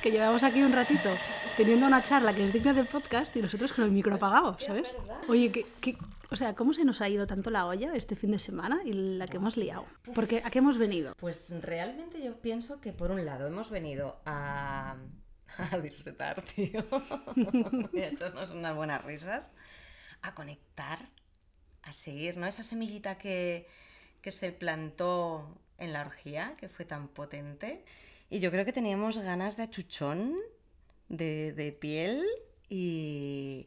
que llevamos aquí un ratito teniendo una charla que es digna del podcast y nosotros con el micro apagado, ¿sabes? Oye, ¿qué, qué, o sea, ¿cómo se nos ha ido tanto la olla este fin de semana y la que hemos liado? Porque ¿a qué hemos venido? Pues realmente yo pienso que por un lado hemos venido a, a disfrutar, tío, y a echarnos unas buenas risas, a conectar, a seguir, ¿no? Esa semillita que, que se plantó en la orgía, que fue tan potente. Y yo creo que teníamos ganas de achuchón, de, de piel y.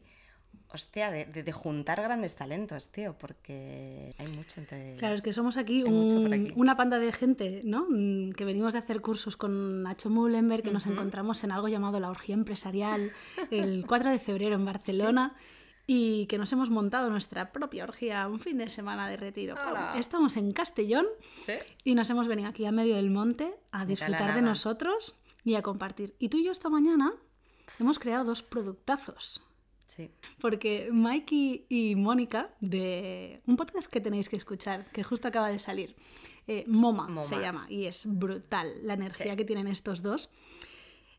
Hostia, de, de- de juntar grandes talentos, tío, porque hay mucho entre. Claro, es que somos aquí, un- aquí. una panda de gente, ¿no? Mm, Que venimos de hacer cursos con Nacho Mullenberg, que nos encontramos en algo llamado la orgía empresarial el 4 de febrero en Barcelona. Y que nos hemos montado nuestra propia orgía un fin de semana de retiro. Estamos en Castellón Sí. y nos hemos venido aquí a medio del monte a disfrutar de nosotros y a compartir. Y tú y yo esta mañana hemos creado dos productazos. Sí. Porque Mikey y Mónica, de un podcast que tenéis que escuchar, que justo acaba de salir, eh, Moma, Moma. se llama, y es brutal la energía Sí. que tienen estos dos,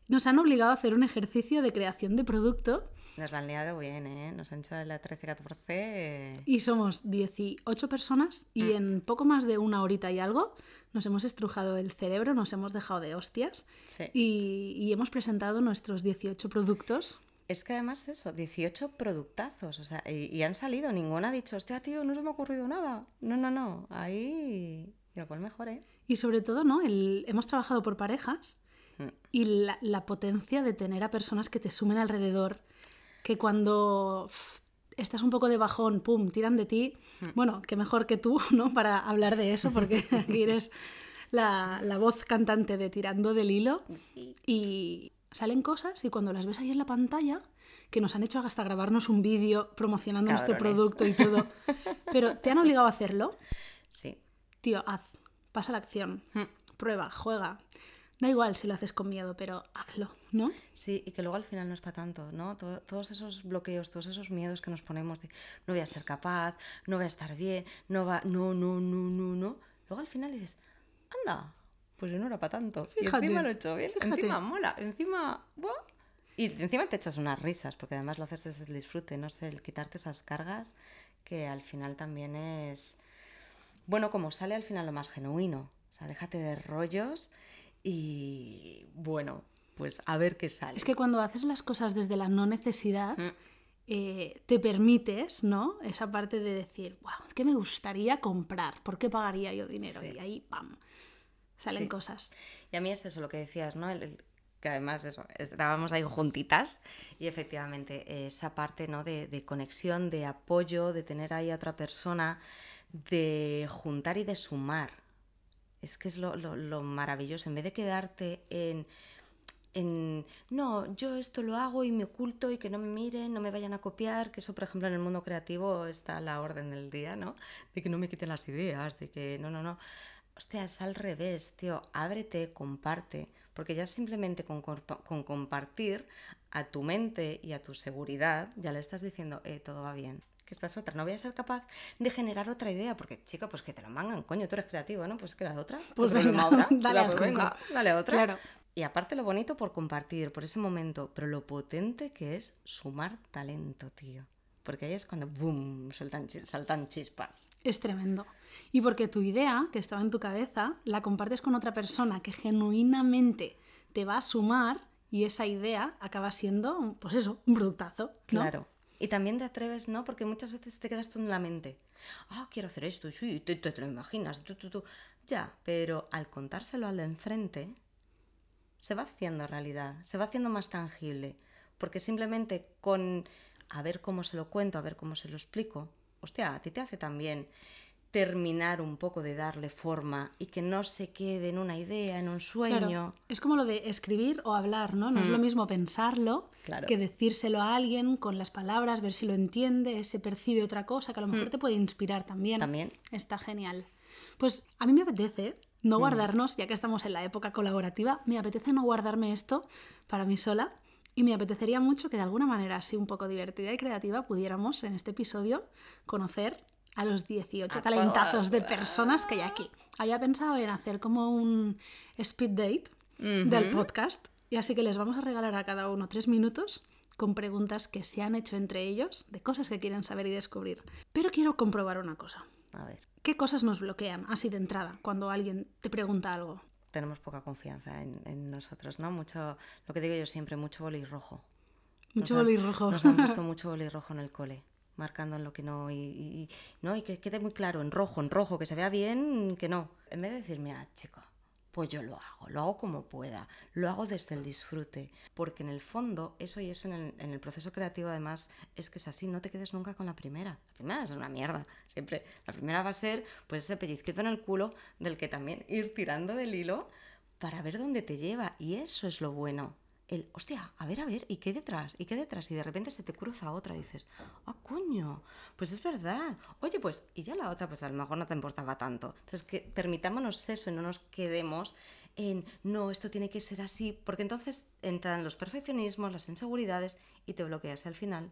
nos han obligado a hacer un ejercicio de creación de producto Nos la han liado bien, ¿eh? Nos han hecho la 13-14. eh, y somos 18 personas y en poco más de una horita y algo nos hemos estrujado el cerebro, nos hemos dejado de hostias Sí. y, y hemos presentado nuestros 18 productos. Es que además eso, 18 productazos, o sea, y, y han salido, ninguno ha dicho, hostia, tío, no se me ha ocurrido nada. No, no, no, ahí, igual mejor, ¿eh? Y sobre todo, ¿no? El, hemos trabajado por parejas Mm. y la, la potencia de tener a personas que te sumen alrededor, que cuando estás un poco de bajón, pum, tiran de ti. Mm. Bueno, que mejor que tú, ¿no? Para hablar de eso, porque aquí eres la, la voz cantante de Tirando del Hilo. Sí. Y salen cosas y cuando las ves ahí en la pantalla, que nos han hecho hasta grabarnos un vídeo promocionando nuestro Cabrones. producto y todo, pero te han obligado a hacerlo, Sí. tío, haz, pasa la acción, Mm. prueba, juega. Da igual si lo haces con miedo, pero hazlo, ¿no? Sí, y que luego al final no es para tanto, ¿no? To- todos esos bloqueos, todos esos miedos que nos ponemos de no voy a ser capaz, no voy a estar bien, no va, no, no, no, no, no. Luego al final dices, anda, pues yo no era para tanto. Fíjate, y encima lo he hecho bien, fíjate. encima mola, encima, ¡buah! Y encima te echas unas risas, porque además lo haces desde el disfrute, no sé, el quitarte esas cargas, que al final también es, bueno, como sale al final lo más genuino. O sea, déjate de rollos y, bueno, pues a ver qué sale. Es que cuando haces las cosas desde la no necesidad, Mm. eh, te permites, ¿no? Esa parte de decir, wow, es que me gustaría comprar, ¿por qué pagaría yo dinero? Sí. Y ahí, ¡pam! Salen Sí. cosas. Y a mí es eso lo que decías, ¿no? El- el- que además eso, estábamos ahí juntitas y efectivamente eh, esa parte, ¿no? De, de conexión, de apoyo, de tener ahí a otra persona, de juntar y de sumar. Es que es lo, lo- lo maravilloso. En vez de quedarte en, en, no, yo esto lo hago y me oculto y que no me miren, no me vayan a copiar, que eso, por ejemplo, en el mundo creativo está la orden del día, ¿no? De que no me quiten las ideas, de que no, no, no. Hostia, es al revés, tío. Ábrete, comparte. Porque ya simplemente con, con compartir a tu mente y a tu seguridad, ya le estás diciendo, eh, todo va bien. Que esta es otra. No voy a ser capaz de generar otra idea. Porque, chica, pues que te lo mangan, coño, tú eres creativo, ¿no? Pues que la otra. ¿Qué Pues venga, dale pues venga, dale a otra. Claro. Y aparte lo bonito por compartir, por ese momento, pero lo potente que es sumar talento, tío. Porque ahí es cuando, ¡boom!, saltan, saltan chispas. Es tremendo. Y porque tu idea, que estaba en tu cabeza, la compartes con otra persona que genuinamente te va a sumar y esa idea acaba siendo, pues eso, un productazo. ¿no? Claro. Y también te atreves, ¿no? Porque muchas veces te quedas tú en la mente. Ah, quiero hacer esto, sí, te- te lo imaginas, tú, tú, tú. Ya, pero al contárselo al de enfrente, se va haciendo realidad, se va haciendo más tangible. Porque simplemente con a ver cómo se lo cuento, a ver cómo se lo explico, hostia, a ti te hace también terminar un poco de darle forma y que no se quede en una idea, en un sueño. Claro, es como lo de escribir o hablar, ¿no? No es lo mismo pensarlo Mm. Claro. que decírselo a alguien con las palabras, ver si lo entiende, se percibe otra cosa, que a lo mejor te puede inspirar también. Mm. También. Está genial. Pues a mí me apetece no guardarnos, ya que estamos en la época colaborativa, me apetece no guardarme esto para mí sola y me apetecería mucho que de alguna manera así un poco divertida y creativa pudiéramos en este episodio conocer a los 18 A talentazos de personas que hay aquí. Había pensado en hacer como un speed date del podcast Y así que les vamos a regalar a cada uno tres minutos con preguntas que se han hecho entre ellos de cosas que quieren saber y descubrir. Pero quiero comprobar una cosa. A ver, ¿Qué cosas nos bloquean así de entrada cuando alguien te pregunta algo? tenemos poca confianza en, en nosotros, ¿no? Mucho, lo que digo yo siempre, mucho boli rojo. Mucho Nos han- boli rojo. Nos han puesto mucho boli rojo en el cole, marcando en lo que no y, no y que quede muy claro en rojo, en rojo, que se vea bien, que no. En vez de decir, mira, chico, pues yo lo hago, lo hago como pueda, lo hago desde el disfrute, porque en el fondo eso y eso en el, en el proceso creativo además es que es así, no te quedes nunca con la primera. La primera es una mierda, siempre. La primera va a ser pues ese pellizquito en el culo del que también ir tirando del hilo para ver dónde te lleva y eso es lo bueno el, hostia, a ver, a ver, ¿y qué detrás? ¿Y qué detrás? Y de repente se te cruza otra y dices, ah, coño, pues es verdad. Oye, pues, y ya la otra, pues a lo mejor no te importaba tanto. Entonces, que permitámonos eso y no nos quedemos en, no, esto tiene que ser así, porque entonces entran los perfeccionismos, las inseguridades y te bloqueas y al final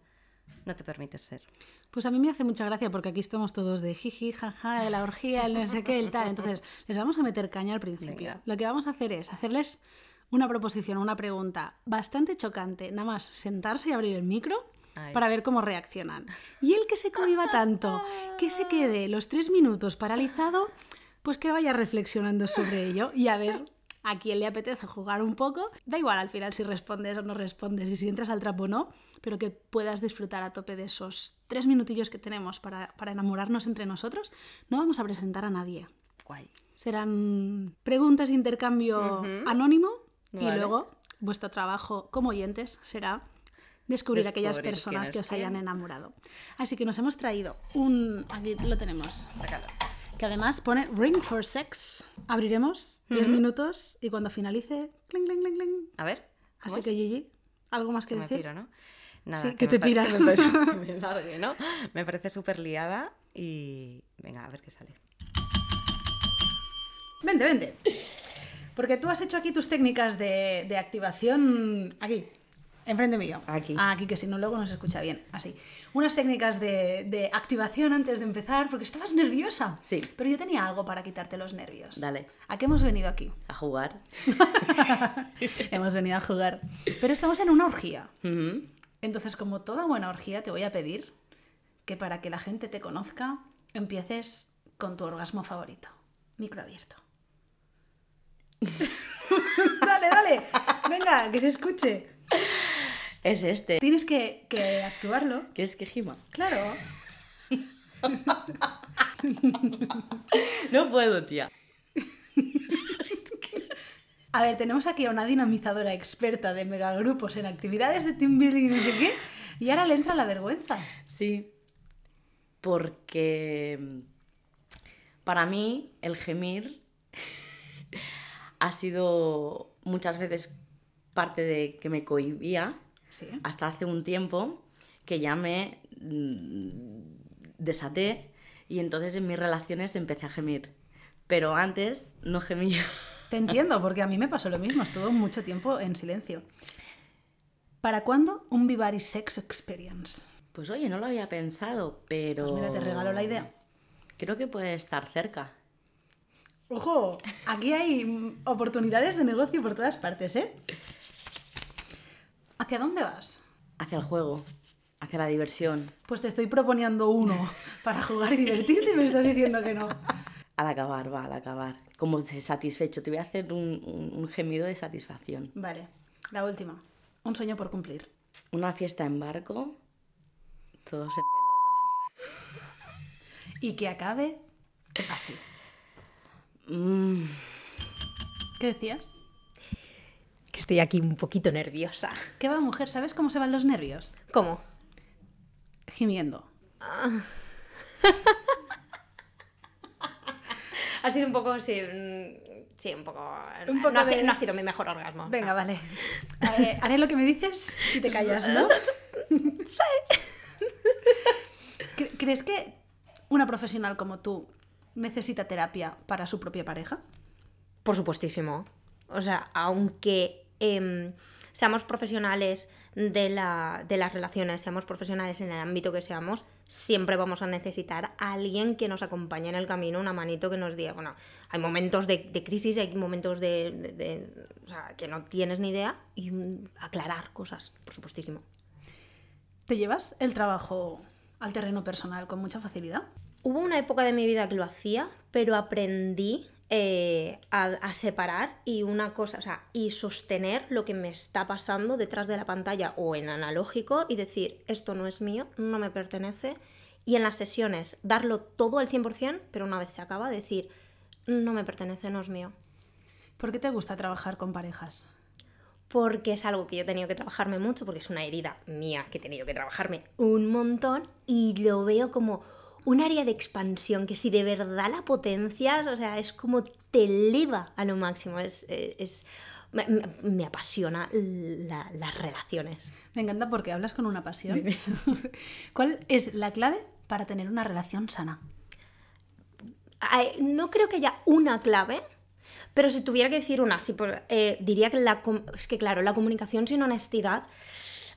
no te permites ser. Pues a mí me hace mucha gracia porque aquí estamos todos de jiji, jaja, de la orgía, el no sé qué, el tal. Entonces, les vamos a meter caña al principio. Venga. Lo que vamos a hacer es hacerles una proposición, una pregunta bastante chocante, nada más sentarse y abrir el micro Ay. para ver cómo reaccionan. Y el que se cohiba tanto, que se quede los tres minutos paralizado, pues que vaya reflexionando sobre ello y a ver a quién le apetece jugar un poco. Da igual al final si respondes o no respondes y si entras al trapo o no, pero que puedas disfrutar a tope de esos tres minutillos que tenemos para, para enamorarnos entre nosotros. No vamos a presentar a nadie. Guay. Serán preguntas de intercambio anónimo y luego vuestro trabajo como oyentes será descubrir aquellas Descubrir personas quién que os hayan quién. enamorado. Así que nos hemos traído un... Aquí lo tenemos. Sácalo. Que además pone Ring for Sex. Abriremos tres minutos y cuando finalice... Cling, cling, cling, cling. A ver. ¿cómo Así es? que Gigi, ¿algo más que que me decir? piro, ¿no? Nada, Sí, que me te pira. Que me, que me largue, ¿no? Me parece súper liada y venga, a ver qué sale. Vente, vente. Porque tú has hecho aquí tus técnicas de, de activación aquí, enfrente mío. Aquí. Ah, aquí, que si no luego no se escucha bien. Así. Unas técnicas de, de activación antes de empezar, porque estabas nerviosa. Sí. Pero yo tenía algo para quitarte los nervios. Dale. ¿A qué hemos venido aquí? A jugar. hemos venido a jugar. Pero estamos en una orgía. Entonces, como toda buena orgía, te voy a pedir que para que la gente te conozca, empieces con tu orgasmo favorito. Micro abierto. dale, dale. Venga, que se escuche. Es este. Tienes que, que actuarlo. ¿Quieres que gima? Claro. No puedo, tía. A ver, tenemos aquí a una dinamizadora experta de megagrupos en actividades de team building y no sé qué. Y ahora le entra la vergüenza. Sí. Porque mm, para mí el gemir ha sido muchas veces parte de que me cohibía Sí. hasta hace un tiempo que ya me mm, desaté y entonces en mis relaciones empecé a gemir. Pero antes no gemía. Te entiendo, porque a mí me pasó lo mismo. Estuvo mucho tiempo en silencio. ¿Para cuándo un Vivari Sex Experience? Pues oye, no lo había pensado, pero... Pues mira, te regalo la idea. Creo que puede estar cerca. Ojo, aquí hay oportunidades de negocio por todas partes, ¿eh? ¿Hacia dónde vas? Hacia el juego, hacia la diversión. Pues te estoy proponiendo uno para jugar y divertirte y me estás diciendo que no. Al acabar, va, al acabar. Como satisfecho. Te voy a hacer un, un- un gemido de satisfacción. Vale, la última. Un sueño por cumplir. Una fiesta en barco, todos en Y que acabe así. Mm, ¿Qué decías? Que estoy aquí un poquito nerviosa. ¿Qué va, mujer? ¿Sabes cómo se van los nervios? ¿Cómo? Gimiendo. Ha sido un poco, sí, mm, sí, un poco... Un poco no, ha, de- sido, no ha sido mi mejor orgasmo. Venga, vale. Eh, haré lo que me dices y te callas, ¿no? Cre- ¿Crees que una profesional como tú necesita terapia para su propia pareja? Por supuestísimo. O sea, aunque em, seamos profesionales de, la, de las relaciones, seamos profesionales en el ámbito que seamos, siempre vamos a necesitar a alguien que nos acompañe en el camino, una manito que nos diga, bueno, hay momentos de, de crisis, hay momentos de, de- o sea, que no tienes ni idea y aclarar cosas, por supuestísimo. ¿Te llevas el trabajo al terreno personal con mucha facilidad? Hubo una época de mi vida que lo hacía, pero aprendí eh, a, a separar y una cosa, o sea, y sostener lo que me está pasando detrás de la pantalla o en analógico y decir, esto no es mío, no me pertenece. Y en las sesiones, darlo todo al 100%, pero una vez se acaba, decir, no me pertenece, no es mío. ¿Por qué te gusta trabajar con parejas? porque es algo que yo he tenido que trabajarme mucho, porque es una herida mía que he tenido que trabajarme un montón y lo veo como un área de expansión que si de verdad la potencias, o sea, es como te eleva a lo máximo, es... eh, es- me, apasiona la- las relaciones. Me encanta porque hablas con una pasión. ¿Cuál es la clave para tener una relación sana? No creo que haya una clave, pero si tuviera que decir una, sí, por- eh, diría que la, es que claro, la comunicación sin honestidad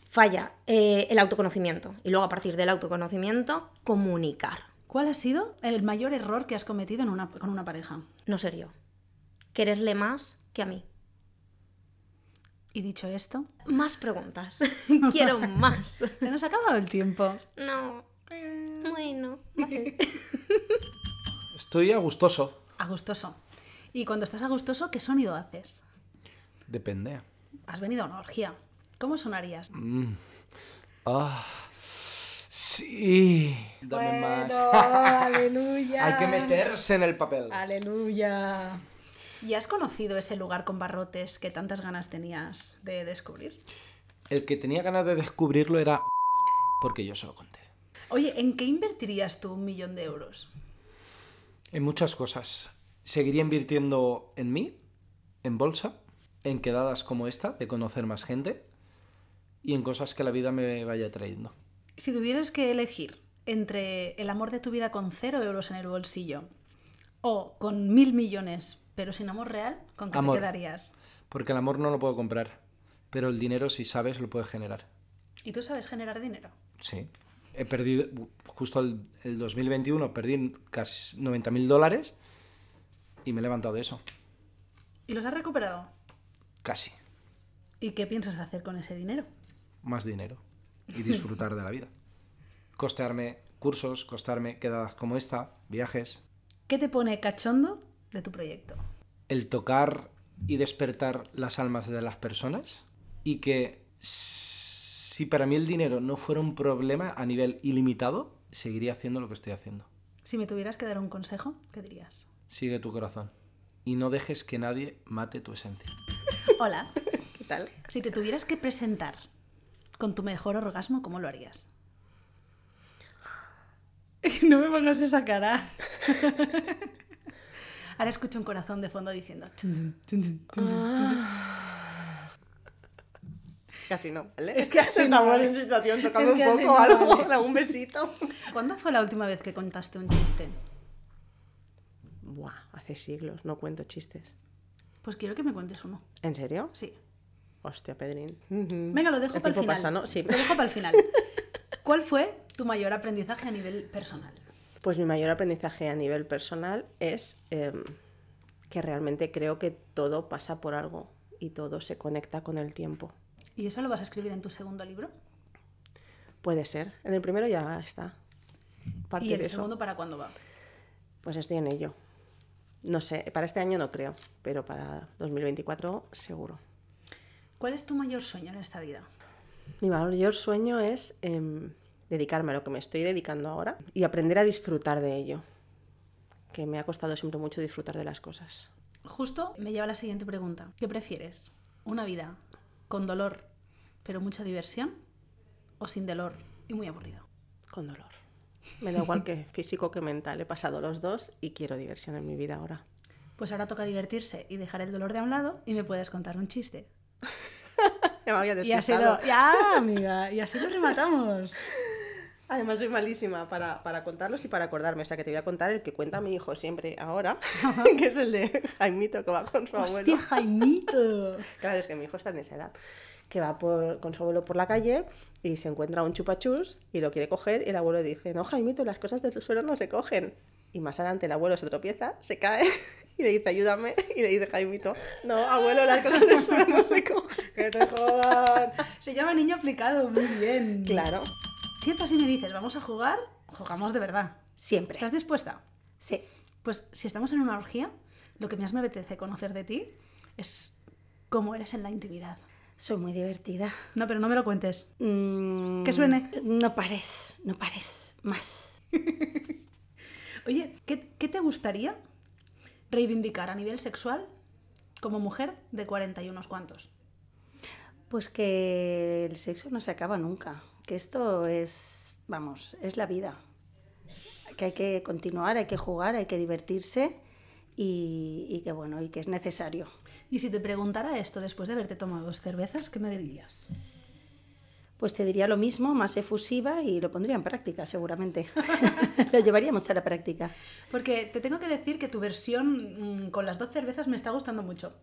falla eh, el autoconocimiento y luego a partir del autoconocimiento comunicar, ¿Cuál ha sido el mayor error que has cometido en una- con una pareja? no ser yo. Quererle más que a mí. Y dicho esto, Más preguntas. Quiero más. se nos ha acabado el tiempo. No. Bueno. Estoy a gustoso. Agustoso. Y cuando estás agustoso, ¿qué sonido haces? Depende. Has venido a una orgía. ¿Cómo sonarías? Ah, sí. Dame más. aleluya. Hay que meterse en el papel. Aleluya. ¿Y has conocido ese lugar con barrotes que tantas ganas tenías de descubrir? El que tenía ganas de descubrirlo era porque yo se lo conté. Oye, ¿en qué invertirías tú un millón de euros? En muchas cosas. Seguiría invirtiendo en mí, en bolsa, en quedadas como esta, de conocer más gente, y en cosas que la vida me vaya trayendo. Si tuvieras que elegir entre el amor de tu vida con cero euros en el bolsillo o con mil millones pero sin amor real, ¿con qué Amor. te quedarías? Porque el amor no lo puedo comprar, pero el dinero, si sabes, lo puedes generar. ¿Y tú sabes generar dinero? Sí. He perdido, justo el, el 2021, perdí casi 90 mil dólares y me he levantado de eso. ¿Y los has recuperado? Casi. ¿Y qué piensas hacer con ese dinero? Más dinero. Y disfrutar de la vida. Costearme cursos, costearme quedadas como esta, viajes. ¿Qué te pone cachondo de tu proyecto? El tocar y despertar las almas de las personas. Y que si para mí el dinero no fuera un problema a nivel ilimitado, seguiría haciendo lo que estoy haciendo. Si me tuvieras que dar un consejo, ¿qué dirías? Sigue tu corazón. Y no dejes que nadie mate tu esencia. Hola. ¿Qué tal? Si te tuvieras que presentar con tu mejor orgasmo, ¿cómo lo harías? No me pongas esa cara. Ahora escucho un corazón de fondo diciendo. Es así no, ¿vale? Es que no Estamos vale. en situación tocando Es que un poco no algo, vale. da un besito. ¿Cuándo fue la última vez que contaste un chiste? Buah, hace siglos no cuento chistes. Pues quiero que me cuentes uno. ¿En serio? Sí. Hostia, Pedrín. Venga, lo dejo El para el final. pasa, ¿no? Sí. Lo dejo para el final. ¿Cuál fue tu mayor aprendizaje a nivel personal? Pues mi mayor aprendizaje a nivel personal es em, que realmente creo que todo pasa por algo y todo se conecta con el tiempo. ¿Y eso lo vas a escribir en tu segundo libro? Puede ser. En el primero ya está. Parte ¿Y el de eso. segundo para cuándo va? Pues estoy en ello. No sé, para este año no creo, pero para 2024 seguro. ¿Cuál es tu mayor sueño en esta vida? Mi mayor sueño es em, dedicarme a lo que me estoy dedicando ahora y aprender a disfrutar de ello. Que me ha costado siempre mucho disfrutar de las cosas. Justo me lleva a la siguiente pregunta. ¿Qué prefieres? ¿Una vida con dolor pero mucha diversión? ¿O sin dolor y muy aburrido? Con dolor. Me da igual que físico que mental. He pasado los dos y quiero diversión en mi vida ahora. Pues ahora toca divertirse y dejar el dolor de a un lado y me puedes contar un chiste. Ya me había Y así despistado. lo... ¡Ya, amiga! Y así lo rematamos. Además soy malísima para, para contarlos y para acordarme. O sea que te voy a contar el que cuenta mi hijo siempre ahora, que es el de Jaimito que va con su abuelo. ¡Hostia, Jaimito! Claro, es que mi hijo está en esa edad. que va por- con su abuelo por la calle y se encuentra un chupachus y lo quiere coger y el abuelo dice, no, Jaimito, las cosas del suelo no se cogen. Y más adelante el abuelo se tropieza, se cae y le dice, ayúdame. Y le dice Jaimito, no, abuelo, las cosas del suelo no se cogen. Que te jodan. Se llama niño aplicado, muy bien. Claro. Siento si me dices, vamos a jugar, jugamos de verdad. Siempre. ¿Estás dispuesta? Sí. Pues si estamos en una orgía, lo que más me apetece conocer de ti es cómo eres en la intimidad. Soy muy divertida. No, pero no me lo cuentes. Mm, Que suene. No pares, no pares. Más. Oye, ¿qué, qué te gustaría reivindicar a nivel sexual como mujer de 40 y unos cuantos? Pues que el sexo no se acaba nunca. Que esto es, vamos, es la vida. Que hay que continuar, hay que jugar, hay que divertirse y, y que bueno, y que es necesario. Y si te preguntara esto después de haberte tomado dos cervezas, ¿qué me dirías? Pues te diría lo mismo, más efusiva y lo pondría en práctica seguramente. lo llevaríamos a la práctica. Porque te tengo que decir que tu versión mm, con las dos cervezas me está gustando mucho.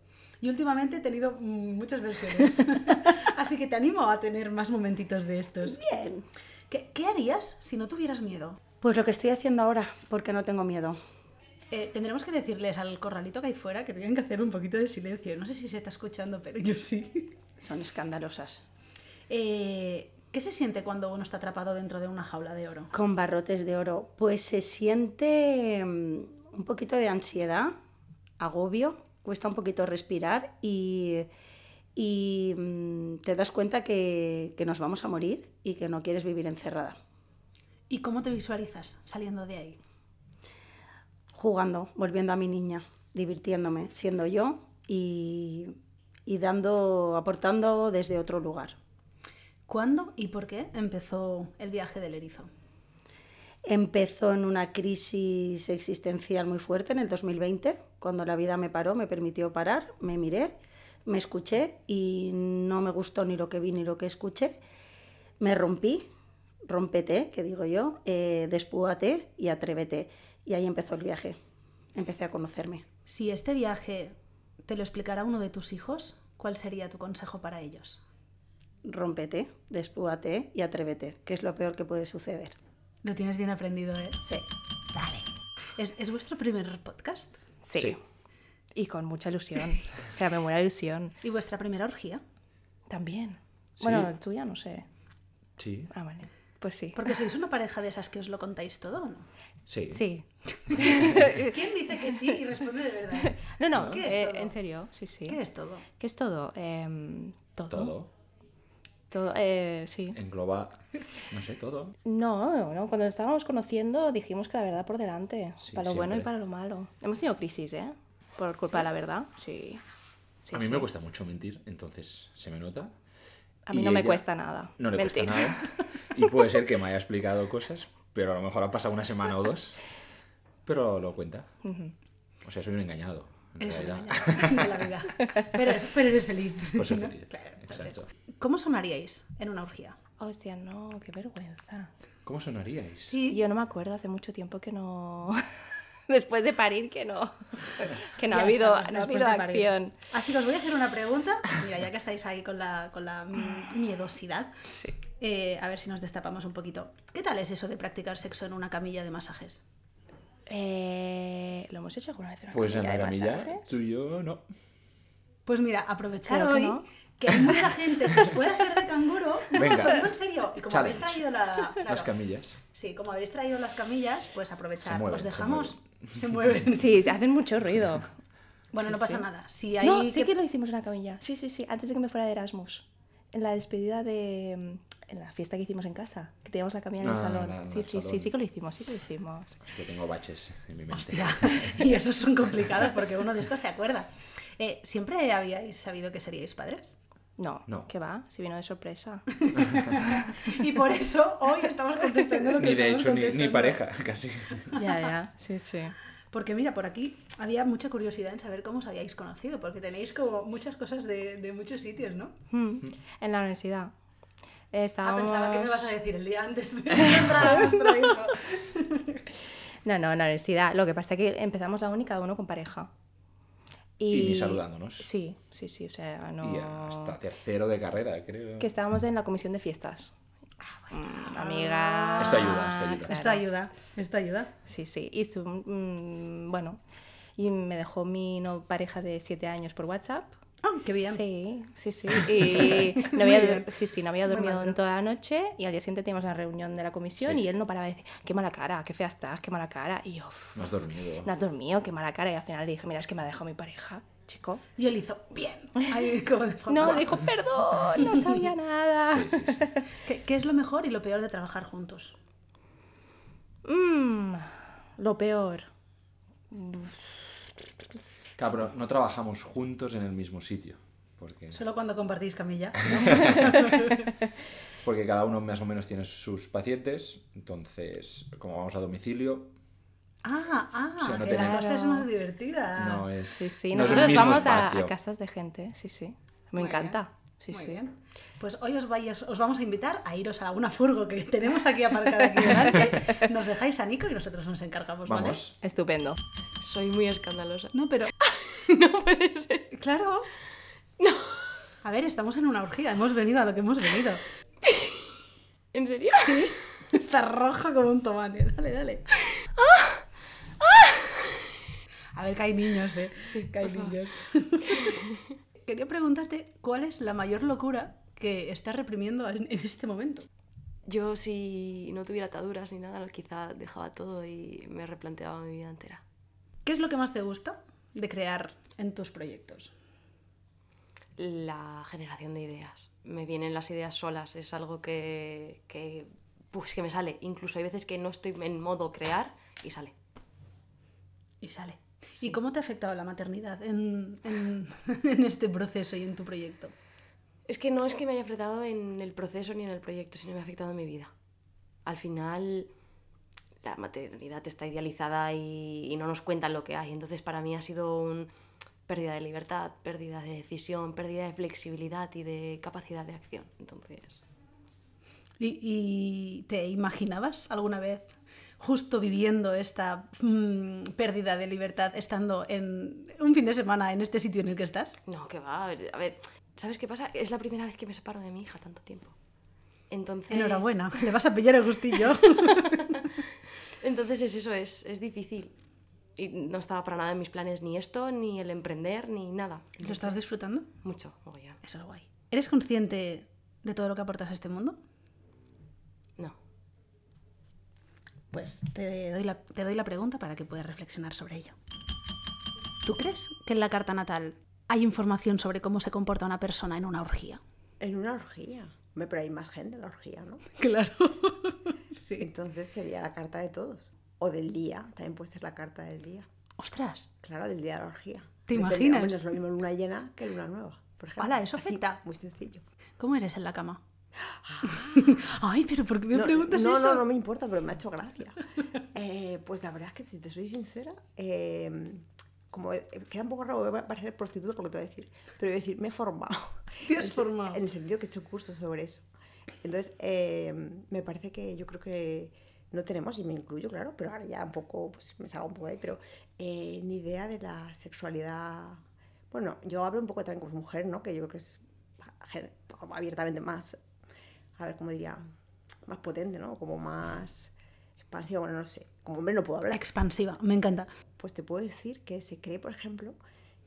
Y últimamente he tenido mm, muchas versiones. Así que te animo a tener más momentitos de estos. Bien. ¿Qué, qué harías si no tuvieras miedo? Pues lo que estoy haciendo ahora, porque no tengo miedo. Eh, tendremos que decirles al corralito que hay fuera que tienen que hacer un poquito de silencio. No sé si se está escuchando, pero yo sí. Son escandalosas. Eh, ¿Qué se siente cuando uno está atrapado dentro de una jaula de oro? Con barrotes de oro. Pues se siente mm, un poquito de ansiedad, agobio, cuesta un poquito respirar y, y, mm, te das cuenta que, que nos vamos a morir y que no quieres vivir encerrada. ¿Y cómo te visualizas saliendo de ahí? Jugando, volviendo a mi niña, divirtiéndome, siendo yo y, y dando, aportando desde otro lugar. ¿Cuándo y por qué empezó el viaje del erizo? Empezó en una crisis existencial muy fuerte en el 2020, cuando la vida me paró, me permitió parar, me miré, me escuché y no me gustó ni lo que vi ni lo que escuché. Me rompí, rompete, que digo yo, eh, despúate y atrévete. Y ahí empezó el viaje. Empecé a conocerme. Si este viaje te lo explicara uno de tus hijos, ¿cuál sería tu consejo para ellos? Rómpete, despúate y atrévete, que es lo peor que puede suceder. Lo tienes bien aprendido, ¿eh? Sí. ¿Es, es vuestro primer podcast? Sí. Sí. Y con mucha ilusión. O sea, me muere la ilusión. ¿Y vuestra primera orgía? También. Sí. Bueno, tuya no sé. Sí. Ah, vale. Pues sí. Porque sois una pareja de esas que os lo contáis todo, ¿o no? Sí. Sí. ¿Quién dice que sí y responde de verdad? No, no, ¿Qué es eh, todo? en serio, sí, sí. ¿Qué es todo? ¿Qué es todo? Em, todo. Todo. Todo, eh, sí. Engloba, no sé, todo. No, no, cuando nos estábamos conociendo dijimos que la verdad por delante, Sí, para lo bueno y para lo malo. Hemos tenido crisis, ¿eh? Por culpa de la verdad, sí. Sí, a mí me cuesta mucho mentir, entonces se me nota. A mí Y no me cuesta nada. No le mentir. cuesta nada. Y puede ser que me haya explicado cosas, pero a lo mejor ha pasado una semana o dos. Pero lo cuenta. O sea, soy un engañado. En Eres realidad. de la vida. Pero, pero eres feliz. Pues soy ¿no? feliz. Claro, entonces, Exacto. ¿Cómo sonaríais en una orgía? Hostia, no, qué vergüenza. ¿Cómo sonaríais? Sí. Yo no me acuerdo, hace mucho tiempo que no... Después de parir que no... Que no ha habido, estamos, no ha habido acción. Así que os voy a hacer una pregunta. Mira, ya que estáis ahí con la, con la mm, miedosidad, eh, a ver si nos destapamos un poquito. ¿Qué tal es eso de practicar sexo en una camilla de masajes? Eh, ¿Lo hemos hecho alguna vez en una Pues en la camilla, tú y yo no. Pues mira, aprovechar Creo que hoy no. que hay mucha gente que os puede hacer de canguro. Venga. En serio. Y como habéis traído la, Las camillas. Sí, como habéis traído las camillas, pues aprovechar. Se mueven, os se dejamos. Se mueven. Sí, se hacen mucho ruido. Bueno, Sí, no pasa sí. nada. Si hay No, sí que- que... lo hicimos en la camilla. Sí, sí, sí, antes de que me fuera de Erasmus. En la despedida de... En la fiesta que hicimos en casa, que teníamos la camilla en el Ah, salón. la- la- sí, el sí, sí, salón. sí que lo hicimos, sí que lo hicimos. Es que tengo baches en mi mente. Hostia, y esos son complicados porque uno de estos se acuerda. Eh, ¿Siempre habíais sabido que seríais padres? No, No. ¿qué va? Si vino de sorpresa. Y por eso hoy estamos contestando lo que Ni de hecho, ni, ni pareja, casi. ya, ya, sí, sí. Porque mira, por aquí había mucha curiosidad en saber cómo os habíais conocido, porque tenéis como muchas cosas de, de muchos sitios, ¿no? Mm. En la universidad. Ah, Estábamos... pensaba que me vas a decir el día antes de entrar a nuestro hijo. No, no, en la universidad. Lo que pasa es que empezamos la uni cada uno con pareja. Y, ni saludándonos. Sí, sí, sí, o sea, no... Y hasta tercero de carrera, creo. Que estábamos en la comisión de fiestas. Mm, amiga... Esto ayuda, esto ayuda. claro. Esto ayuda, esto ayuda. Sí, sí. Y estuvo, mm, bueno, y me dejó mi no, pareja de siete años por WhatsApp. Ah, qué bien. Sí, sí, sí. Y no había, Muy bien. sí, sí, no había Muy dormido en toda la noche y al día siguiente teníamos una reunión de la comisión Sí. y él no paraba de decir, qué mala cara, qué fea estás, qué mala cara. Y yo, "Uf, No has dormido. no has dormido, qué mala cara. Y al final le dije, mira, es que me ha dejado mi pareja, chico. Y él hizo bien. Ahí, como de No, le dijo, perdón, no sabía nada. Sí, sí, sí. ¿Qué, qué es lo mejor y lo peor de trabajar juntos? Mm, lo peor. Claro, pero no trabajamos juntos en el mismo sitio. Porque, Solo cuando compartís camilla. porque cada uno más o menos tiene sus pacientes. Entonces, como vamos a domicilio, Ah, ah, O sea, no que la cosa es más divertida. no es. Sí, sí. no es el Nosotros mismo vamos a, casas de gente, sí, sí. Me Muy encanta. Sí, Muy sí. bien. Pues hoy os, vais, os vamos a invitar a iros a una furgo que tenemos aquí aparcada aquí delante. Nos dejáis a Nico y nosotros nos encargamos, ¿vale? Vamos. Estupendo. Soy muy escandalosa. No, pero... No puede ser. Claro. A ver, estamos en una orgía. Hemos venido a lo que hemos venido. ¿En serio? Está roja como un tomate. Dale, dale. A ver, que hay niños, ¿eh? Sí, que hay niños. Quería preguntarte, ¿cuál es la mayor locura que estás reprimiendo en, en este momento? Yo si no tuviera ataduras ni nada, quizá dejaba todo y me replanteaba mi vida entera. ¿Qué es lo que más te gusta de crear en tus proyectos? La generación de ideas. Me vienen las ideas solas, es algo que, que, pues, que me sale. Incluso hay veces que no estoy en modo crear y sale. Y sale. ¿Y cómo te ha afectado la maternidad en, en- en este proceso y en tu proyecto? Es que no es que me haya afectado en el proceso ni en el proyecto, sino me ha afectado en mi vida. Al final, la maternidad está idealizada y, y no nos cuentan lo que hay. Entonces, para mí ha sido un pérdida de libertad, pérdida de decisión, pérdida de flexibilidad y de capacidad de acción. Entonces, ¿Y, y te imaginabas alguna vez justo viviendo esta mm, pérdida de libertad estando en un fin de semana en este sitio en el que estás? no, que va. A ver, a ver, ¿sabes qué pasa? Es la primera vez que me separo de mi hija tanto tiempo. Entonces, Enhorabuena, le vas a pillar el gustillo. Entonces es eso, es, es difícil. Y no estaba para nada en mis planes ni esto, ni el emprender, ni nada. ¿Lo estás disfrutando? Mucho, mogollón. Eso es guay. ¿Eres consciente de todo lo que aportas a este mundo? No. Pues te doy, la, te doy la pregunta para que puedas reflexionar sobre ello. ¿Tú crees que en la carta natal hay información sobre cómo se comporta una persona en una orgía? En una orgía. Hombre, Pero hay más gente en la orgía, ¿no? Claro. sí. Entonces sería la carta de todos. O del día. También puede ser la carta del día. Ostras. Claro, del día de la orgía. ¿Te Depende- imaginas? hombre, no es lo mismo luna llena que luna nueva, por ejemplo. Hala, eso Así. Muy sencillo. ¿Cómo eres en la cama? Ay, pero ¿por qué me no, preguntas no, eso? No, no me importa, pero me ha hecho gracia. Eh, pues la verdad es que si te soy sincera, eh, como queda un poco raro, voy a parecer prostituta lo que te voy a decir, pero voy a decir, me he formado. Te has En formado. En el sentido que he hecho cursos sobre eso. Entonces, eh, me parece que yo creo que no tenemos, y me incluyo, claro, pero ahora ya un poco, pues me salgo un poco de ahí, pero eh, ni idea de la sexualidad. Bueno, yo hablo un poco también como mujer, ¿no? Que yo creo que es como abiertamente más, a ver, ¿cómo diría? Más potente, ¿no? Como más expansiva, bueno, no sé. Como hombre no puedo hablar. Expansiva, me encanta. Pues te puedo decir que se cree, por ejemplo,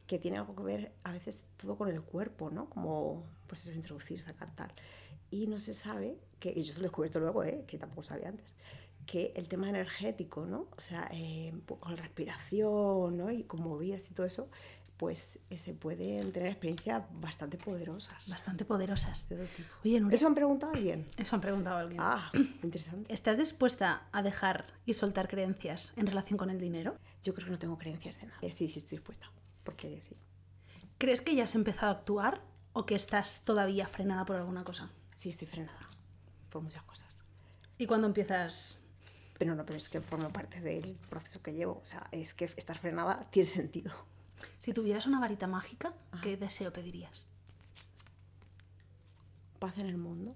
que tiene algo que ver a veces todo con el cuerpo, ¿no? Como, pues eso, introducir, sacar tal. Y no se sabe, que, y yo se lo he descubierto luego, ¿eh? que tampoco sabía antes, que el tema energético, ¿no? O sea, eh, poco con la respiración, ¿no? Y con movidas y todo eso, pues eh, se pueden tener experiencias bastante poderosas. Bastante poderosas. De todo tipo. Oye, Nuria, ¿Eso han preguntado a alguien? eso han preguntado a alguien. Ah, interesante. ¿Estás dispuesta a dejar y soltar creencias en relación con el dinero? Yo creo que no tengo creencias de nada. Eh, sí, sí, estoy dispuesta. Porque sí. ¿Crees que ya has empezado a actuar o que estás todavía frenada por alguna cosa? Sí, estoy frenada. Por muchas cosas. ¿Y cuando empiezas? Pero no, pero es que forma parte del proceso que llevo. O sea, es que estar frenada tiene sentido. Si tuvieras una varita mágica, ¿qué deseo pedirías? Paz en el mundo.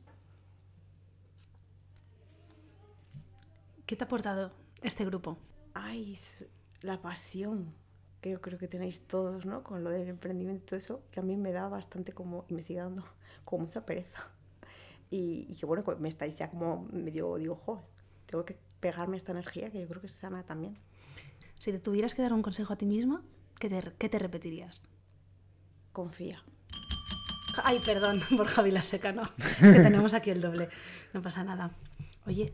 ¿Qué te ha aportado este grupo? Ay, la pasión que yo creo que tenéis todos, ¿no? Con lo del emprendimiento y todo eso, que a mí me da bastante como, y me sigue dando, como mucha pereza. Y, y que bueno, me estáis ya como medio, digo, jo, tengo que pegarme esta energía que yo creo que es sana también. Si te tuvieras que dar un consejo a ti misma, ¿qué te, qué te repetirías? Confía. Ay, perdón, Borja Vilaseca, no. Que tenemos aquí el doble. No pasa nada. Oye,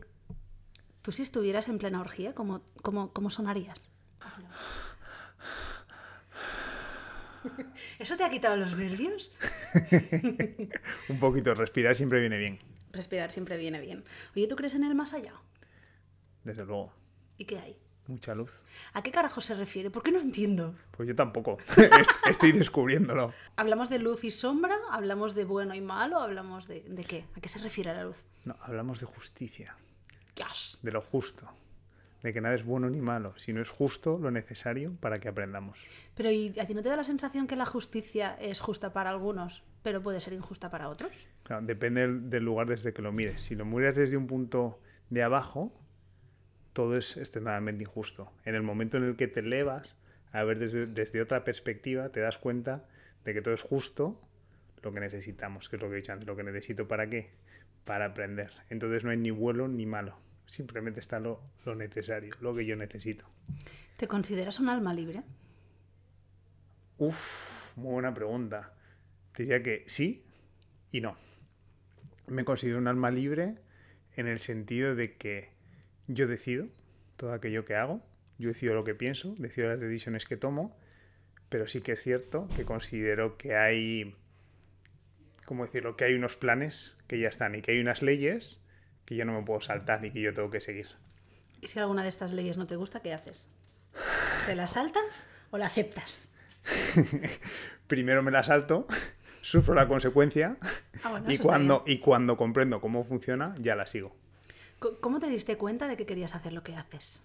tú si estuvieras en plena orgía, ¿cómo, cómo, cómo sonarías? ¿Eso te ha quitado los nervios? Un poquito, respirar siempre viene bien, Respirar siempre viene bien. Oye, ¿tú crees en el más allá? desde luego. ¿Y qué hay? Mucha luz. ¿A qué carajo se refiere? ¿Por qué no entiendo? Pues yo tampoco. Est- Estoy descubriéndolo. ¿Hablamos de luz y sombra? ¿Hablamos de bueno y malo? ¿Hablamos de, de qué? ¿A qué se refiere la luz? No, hablamos de justicia, Dios. de lo justo, de que nada es bueno ni malo, sino es justo lo necesario para que aprendamos. Pero ¿y a ti no te da la sensación que la justicia es justa para algunos, pero puede ser injusta para otros? Claro, depende del lugar desde que lo mires. Si lo miras desde un punto de abajo, todo es extremadamente injusto. En el momento en el que te elevas a ver desde, desde otra perspectiva, te das cuenta de que todo es justo lo que necesitamos, que es lo que he dicho antes, lo que necesito para qué, para aprender. Entonces no hay ni bueno ni malo, simplemente está lo, lo necesario, lo que yo necesito. ¿Te consideras un alma libre? Uf, muy buena pregunta. Te diría que sí y no. Me considero un alma libre en el sentido de que yo decido todo aquello que hago, yo decido lo que pienso, decido las decisiones que tomo, pero sí que es cierto que considero que hay, ¿cómo decirlo? Que hay unos planes que ya están y que hay unas leyes que yo no me puedo saltar y que yo tengo que seguir. ¿Y si alguna de estas leyes no te gusta, qué haces? ¿Te la saltas o la aceptas? Primero me la salto, sufro la consecuencia Ah, bueno, y, eso está cuando, y cuando comprendo cómo funciona, ya la sigo. ¿Cómo te diste cuenta de que querías hacer lo que haces?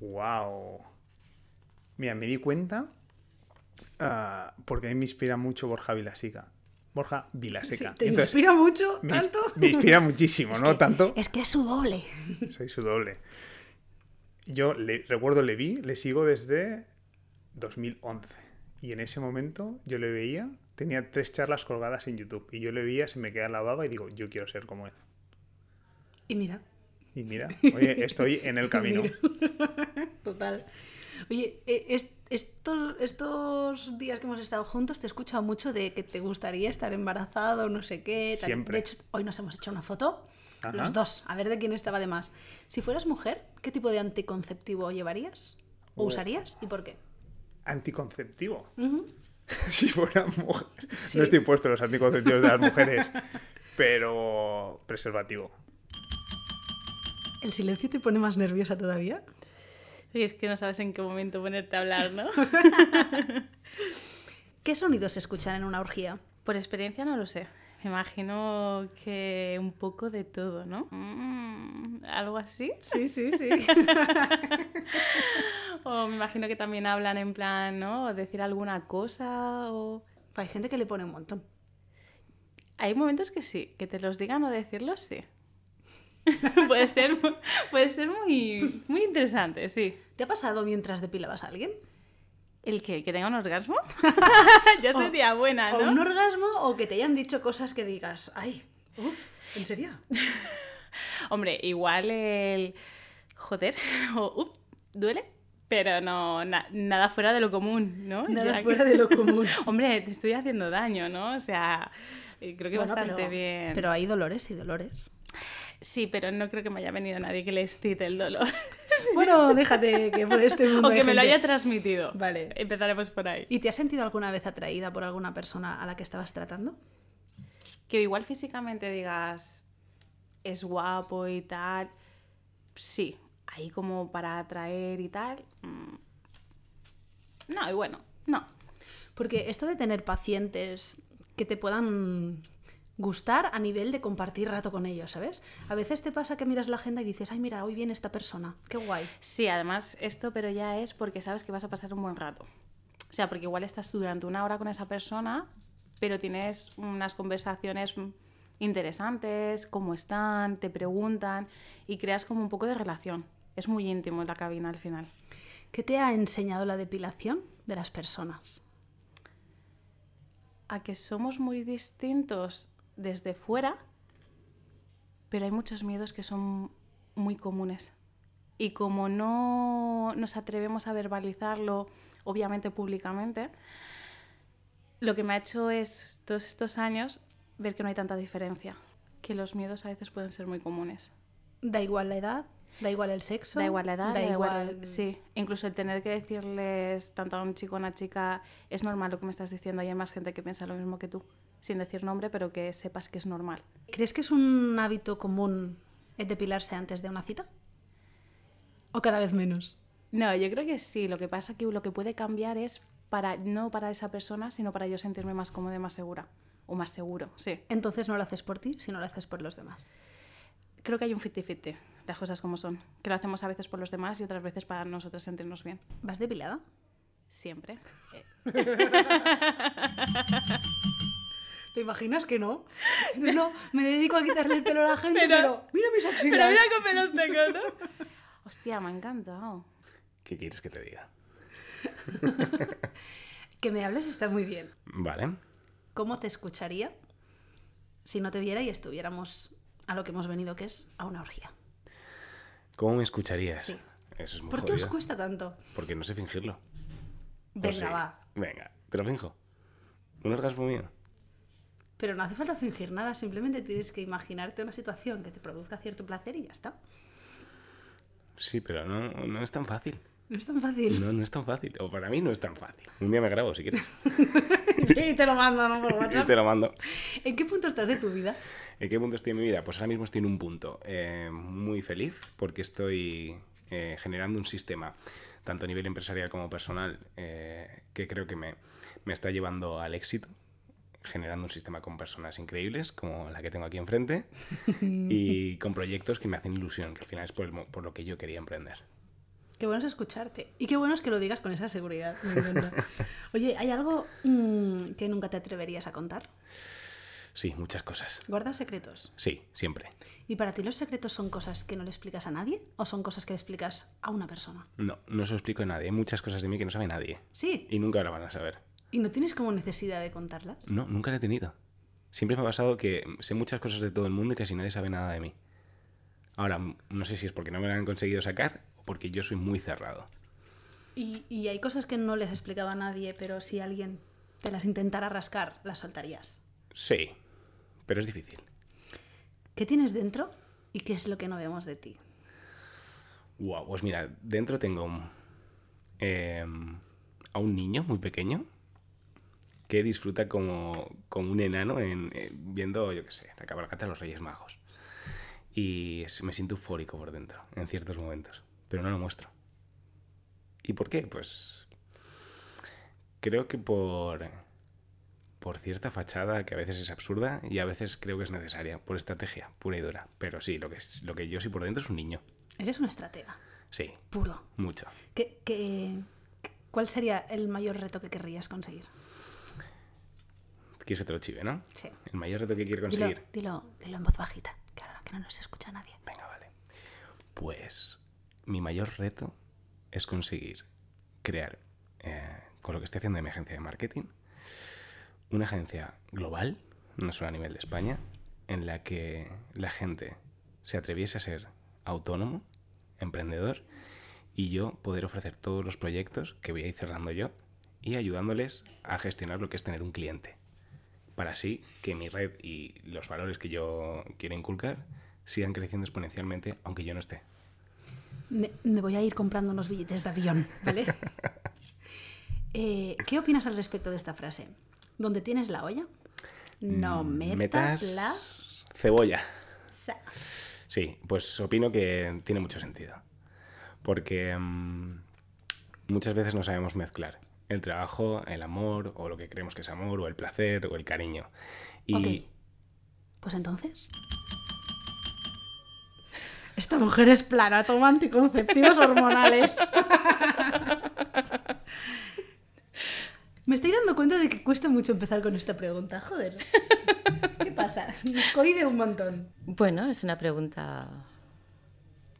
Wow. Mira, me di cuenta ah, porque a mí me inspira mucho Borja Vilaseca. Borja Vilaseca. Sí, ¿Te Entonces, inspira mucho? ¿Tanto? me inspira muchísimo, ¿no? que- Tanto. Es que es su doble. Soy su doble. Yo le, recuerdo, le vi, le sigo desde 2011. Y en ese momento yo le veía, tenía tres charlas colgadas en YouTube. Y yo le veía, se me queda la baba y digo, yo quiero ser como él. Y mira, Y mira, oye, estoy en el camino. Total. Oye, eh, es- estos, estos días que hemos estado juntos te he escuchado mucho de que te gustaría estar embarazado, no sé qué. tal. Siempre. De hecho, hoy nos hemos hecho una foto, Ajá. los dos, a ver de quién estaba de más. Si fueras mujer, ¿qué tipo de anticonceptivo llevarías? ¿O Oh. usarías? ¿Y por qué? Anticonceptivo. Ujú. si fuera mujer. No estoy puesto en los anticonceptivos de las mujeres, pero preservativo. ¿El silencio te pone más nerviosa todavía? Y es que no sabes en qué momento ponerte a hablar, ¿no? ¿Qué sonidos se escuchan en una orgía? Por experiencia no lo sé. Me imagino que un poco de todo, ¿no? Mm, ¿Algo así? Sí, sí, sí. O me imagino que también hablan en plan, ¿no? O decir alguna cosa o... Hay gente que le pone un montón. Hay momentos que sí, que te los digan o decirlos, sí. puede ser, puede ser muy, muy interesante, sí. ¿Te ha pasado mientras depilabas a alguien? ¿El qué? ¿Que tenga un orgasmo? ya sería buena, ¿O ¿no? un orgasmo o que te hayan dicho cosas que digas, ay, uff, ¿en serio? Hombre, igual el... Joder, o... up, duele, pero no, na- nada fuera de lo común, ¿no? Nada Ya que- fuera de lo común. Hombre, te estoy haciendo daño, ¿no? O sea, eh, creo que Bueno, bastante pero, bien. Pero hay dolores y dolores. Sí, pero no creo que me haya venido nadie que le excite el dolor. Bueno, déjate que por este mundo o que me lo haya transmitido. Vale. Empezaremos por ahí. ¿Y te has sentido alguna vez atraída por alguna persona a la que estabas tratando? Que igual físicamente digas, es guapo y tal. Sí, ahí como para atraer y tal. mm, No, y bueno, no. Porque esto de tener pacientes que te puedan gustar a nivel de compartir rato con ellos, ¿sabes? A veces te pasa que miras la agenda y dices, ay, mira, hoy viene esta persona, qué guay. Sí, además esto, pero ya es porque sabes que vas a pasar un buen rato. O sea, porque igual estás tú durante una hora con esa persona, pero tienes unas conversaciones interesantes, cómo están, te preguntan y creas como un poco de relación. Es muy íntimo en la cabina al final. ¿Qué te ha enseñado la depilación de las personas? A que somos muy distintos desde fuera, pero hay muchos miedos que son muy comunes. Y como no nos atrevemos a verbalizarlo, obviamente públicamente, lo que me ha hecho es, todos estos años, ver que no hay tanta diferencia, que los miedos a veces pueden ser muy comunes. Da igual la edad, da igual el sexo. Da igual la edad, da da igual. igual. Sí, incluso el tener que decirles tanto a un chico o a una chica, es normal lo que me estás diciendo, y hay más gente que piensa lo mismo que tú, sin decir nombre, pero que sepas que es normal. ¿Crees que es un hábito común el depilarse antes de una cita? ¿O cada vez menos? No, yo creo que sí. Lo que pasa que lo que puede cambiar es para no para esa persona, sino para yo sentirme más cómoda y más segura. O más seguro, sí. Entonces no lo haces por ti, sino lo haces por los demás. Creo que hay un 50-50, las cosas como son. Que lo hacemos a veces por los demás y otras veces para nosotros sentirnos bien. ¿Vas depilada? Siempre. ¿Te imaginas que no? No, no, me dedico a quitarle el pelo a la gente, pero, mira mis axilas. qué pelos tengo, ¿no? Hostia, me ha encantado. ¿Qué quieres que te diga? Que me hables está muy bien. Vale. ¿Cómo te escucharía si no te viera y estuviéramos a lo que hemos venido, que es a una orgía? ¿Cómo me escucharías? Sí. Eso es muy ¿Por qué os cuesta tanto? Porque no sé fingirlo. ¿O Venga, sí? va. Venga, te lo finjo. ¿Un orgasmo mío? Pero no hace falta fingir nada, simplemente tienes que imaginarte una situación que te produzca cierto placer y ya está. Sí, pero no, no es tan fácil. No es tan fácil. No, no es tan fácil. O para mí no es tan fácil. Un día me grabo si quieres. y te lo mando, ¿no? Por y te lo mando. ¿En qué punto estás de tu vida? ¿En qué punto estoy en mi vida? Pues ahora mismo estoy en un punto eh, muy feliz porque estoy eh, generando un sistema, tanto a nivel empresarial como personal, eh, que creo que me, me está llevando al éxito, generando un sistema con personas increíbles, como la que tengo aquí enfrente, y con proyectos que me hacen ilusión, que al final es por, el por lo que yo quería emprender. Qué bueno es escucharte. Y qué bueno es que lo digas con esa seguridad. Oye, ¿hay algo mm, que nunca te atreverías a contar? Sí, muchas cosas. ¿Guardas secretos? Sí, siempre. ¿Y para ti los secretos son cosas que no le explicas a nadie o son cosas que le explicas a una persona? No, no se lo explico a nadie. Hay muchas cosas de mí que no sabe nadie. Sí. Y nunca la van a saber. ¿Y no tienes como necesidad de contarlas? No, nunca la he tenido. Siempre me ha pasado que sé muchas cosas de todo el mundo y casi nadie sabe nada de mí. Ahora, no sé si es porque no me la han conseguido sacar o porque yo soy muy cerrado. Y, y hay cosas que no les explicaba a nadie, pero si alguien te las intentara rascar, las soltarías. Sí, pero es difícil. ¿Qué tienes dentro y qué es lo que no vemos de ti? Wow, pues mira, dentro tengo em, a un niño muy pequeño que disfruta como, como un enano en, eh, viendo, yo qué sé, la cabalgata de los Reyes Magos. Y es- me siento eufórico por dentro en ciertos momentos, pero no lo muestro. ¿Y por qué? Pues creo que por, por cierta fachada que a veces es absurda y a veces creo que es necesaria, por estrategia pura y dura. Pero sí, lo que, es- lo que yo soy por dentro es un niño. Eres una estratega, Sí, puro. mucho. ¿Qué, qué- cuál sería el mayor reto que querrías conseguir? Quieres que te lo chive, ¿no? Sí. El mayor reto que quiero Dilo, conseguir. dilo, dilo en voz bajita, que ahora que no nos escucha nadie. Venga, vale. Pues mi mayor reto es conseguir crear, eh, con lo que estoy haciendo de mi agencia de marketing, una agencia global, no solo a nivel de España, en la que la gente se atreviese a ser autónomo, emprendedor, y yo poder ofrecer todos los proyectos que voy a ir cerrando yo y ayudándoles a gestionar lo que es tener un cliente. Para así que mi red y los valores que yo quiero inculcar sigan creciendo exponencialmente aunque yo no esté. Me, me voy a ir comprando unos billetes de avión, ¿vale? Eh, ¿Qué opinas al respecto de esta frase? Donde tienes la olla, no metas, Mm, Metas la... cebolla. sa- Sí, pues opino que tiene mucho sentido. Porque mm, muchas veces no sabemos mezclar el trabajo, el amor, o lo que creemos que es amor, o el placer, o el cariño. Y. Pues entonces... Esta mujer es plana, toma anticonceptivos hormonales. Me estoy dando cuenta de que cuesta mucho empezar con esta pregunta, joder. ¿Qué pasa? Nos cohíbe un montón. Bueno, es una pregunta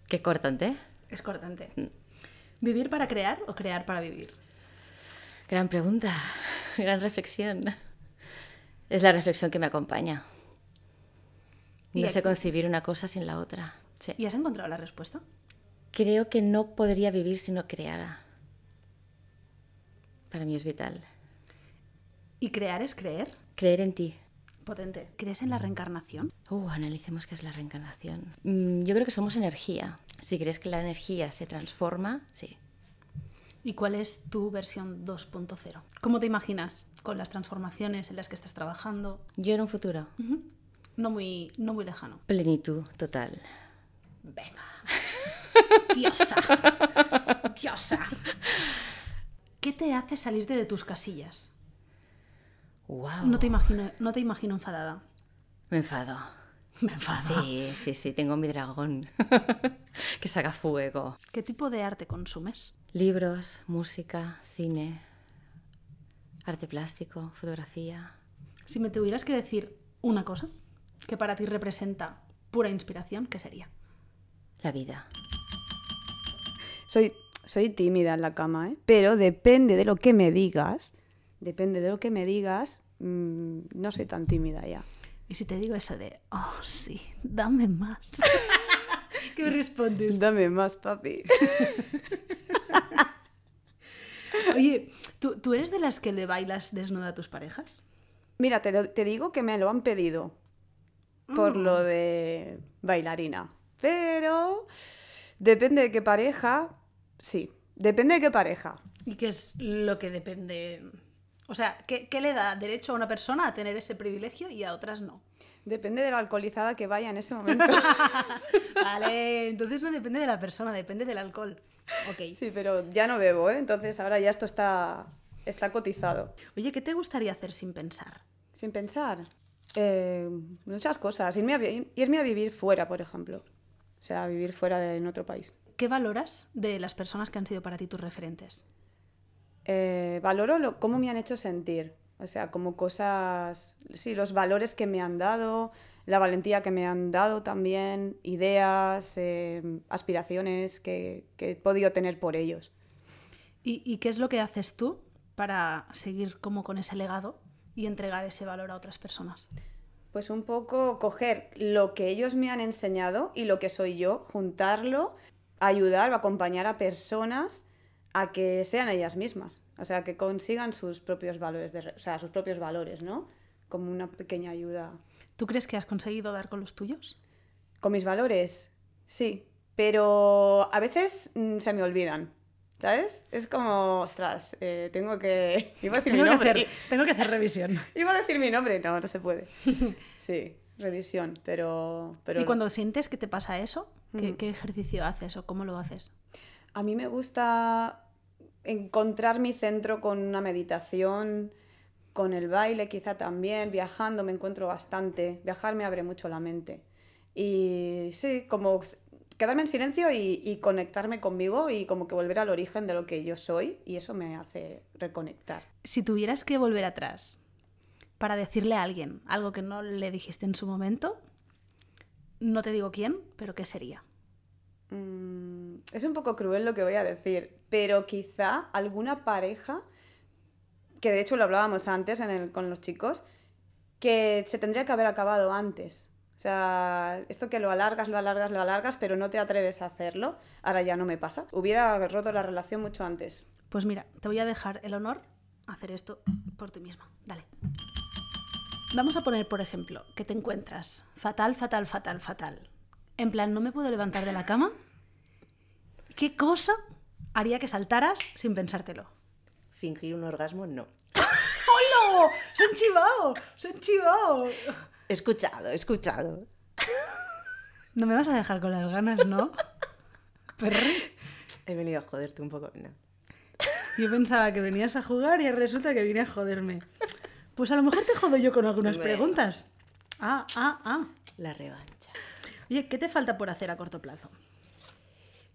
que cortante. Es cortante. ¿Vivir para crear o crear para vivir? Gran pregunta, gran reflexión. Es la reflexión que me acompaña. No sé concebir una cosa sin la otra. Sí. ¿Y has encontrado la respuesta? Creo que no podría vivir si no creara. Para mí es vital. ¿Y crear es creer? Creer en ti. Potente. ¿Crees en la reencarnación? Uh, analicemos qué es la reencarnación. Mm, yo creo que somos energía. Si crees que la energía se transforma, sí. ¿Y cuál es tu versión 2.0? ¿Cómo te imaginas con las transformaciones en las que estás trabajando? Yo en un futuro. No muy, no muy lejano. Plenitud total. Venga. Diosa. Diosa. ¿Qué te hace salirte de tus casillas? Wow. No te imagino, no te imagino enfadada. Me enfado. Me enfado. Sí, sí, sí, tengo mi dragón que saca fuego. ¿Qué tipo de arte consumes? Libros, música, cine, arte plástico, fotografía. Si me tuvieras que decir una cosa que para ti representa pura inspiración, ¿qué sería? La vida. Soy, soy tímida en la cama, ¿eh? Pero depende de lo que me digas, depende de lo que me digas, mm, no soy tan tímida ya. Y si te digo eso de, oh sí, dame más. ¿Qué me respondes? Dame más, papi. Oye, ¿tú, ¿tú eres de las que le bailas desnuda a tus parejas? Mira, te, lo- te digo que me lo han pedido por lo de bailarina. Pero depende de qué pareja, sí, depende de qué pareja. ¿Y qué es lo que depende? O sea, ¿qué, qué le da derecho a una persona a tener ese privilegio y a otras no? Depende de la alcoholizada que vaya en ese momento. Vale, entonces no depende de la persona, depende del alcohol. Ok. Sí, pero ya no bebo, ¿eh? Entonces ahora ya esto está, está cotizado. Oye, ¿qué te gustaría hacer sin pensar? Sin pensar. Eh, muchas cosas. Irme a, irme a vivir fuera, por ejemplo. O sea, vivir fuera de, en otro país. ¿Qué valoras de las personas que han sido para ti tus referentes? Eh, valoro lo, cómo me han hecho sentir. O sea, como cosas, sí, los valores que me han dado, la valentía que me han dado también, ideas, eh, aspiraciones que, que he podido tener por ellos. ¿Y, y qué es lo que haces tú para seguir como con ese legado y entregar ese valor a otras personas? Pues un poco coger lo que ellos me han enseñado y lo que soy yo, juntarlo, ayudar o acompañar a personas a que sean ellas mismas, o sea, que consigan sus propios valores, de, o sea, sus propios valores, ¿no? Como una pequeña ayuda. ¿Tú crees que has conseguido dar con los tuyos? Con mis valores, sí, pero a veces mm, se me olvidan, ¿sabes? Es como, ostras, eh, tengo que... Iba a decir mi que, nombre. hacer, tengo que hacer revisión. Iba a decir mi nombre, no, no se puede. Sí, revisión, pero... pero ¿Y cuando sientes que te pasa eso, ¿qué, Ujú. qué ejercicio haces o cómo lo haces? A mí me gusta encontrar mi centro con una meditación, con el baile quizá también, viajando me encuentro bastante. Viajar me abre mucho la mente. Y sí, como quedarme en silencio y, y conectarme conmigo y como que volver al origen de lo que yo soy y eso me hace reconectar. Si tuvieras que volver atrás para decirle a alguien algo que no le dijiste en su momento, no te digo quién, pero ¿qué sería? Mm, es un poco cruel lo que voy a decir, pero quizá alguna pareja, que de hecho lo hablábamos antes en el- con los chicos, que se tendría que haber acabado antes. O sea, esto que lo alargas, lo alargas, lo alargas, pero no te atreves a hacerlo, ahora ya no me pasa. Hubiera roto la relación mucho antes. Pues mira, te voy a dejar el honor hacer esto por ti misma. Dale. Vamos a poner, por ejemplo, que te encuentras fatal, fatal, fatal, fatal. En plan, no me puedo levantar de la cama. ¿Qué cosa haría que saltaras sin pensártelo? Fingir un orgasmo, no. ¡Hola! ¡Se han chivado! ¡Se han chivado! Escuchado, escuchado. No me vas a dejar con las ganas, ¿no? Perri. He venido a joderte un poco. No. Yo pensaba que venías a jugar y resulta que vine a joderme. Pues a lo mejor te jodo yo con algunas Bueno. preguntas. Ah, ah, ah. La revancha. Oye, ¿qué te falta por hacer a corto plazo?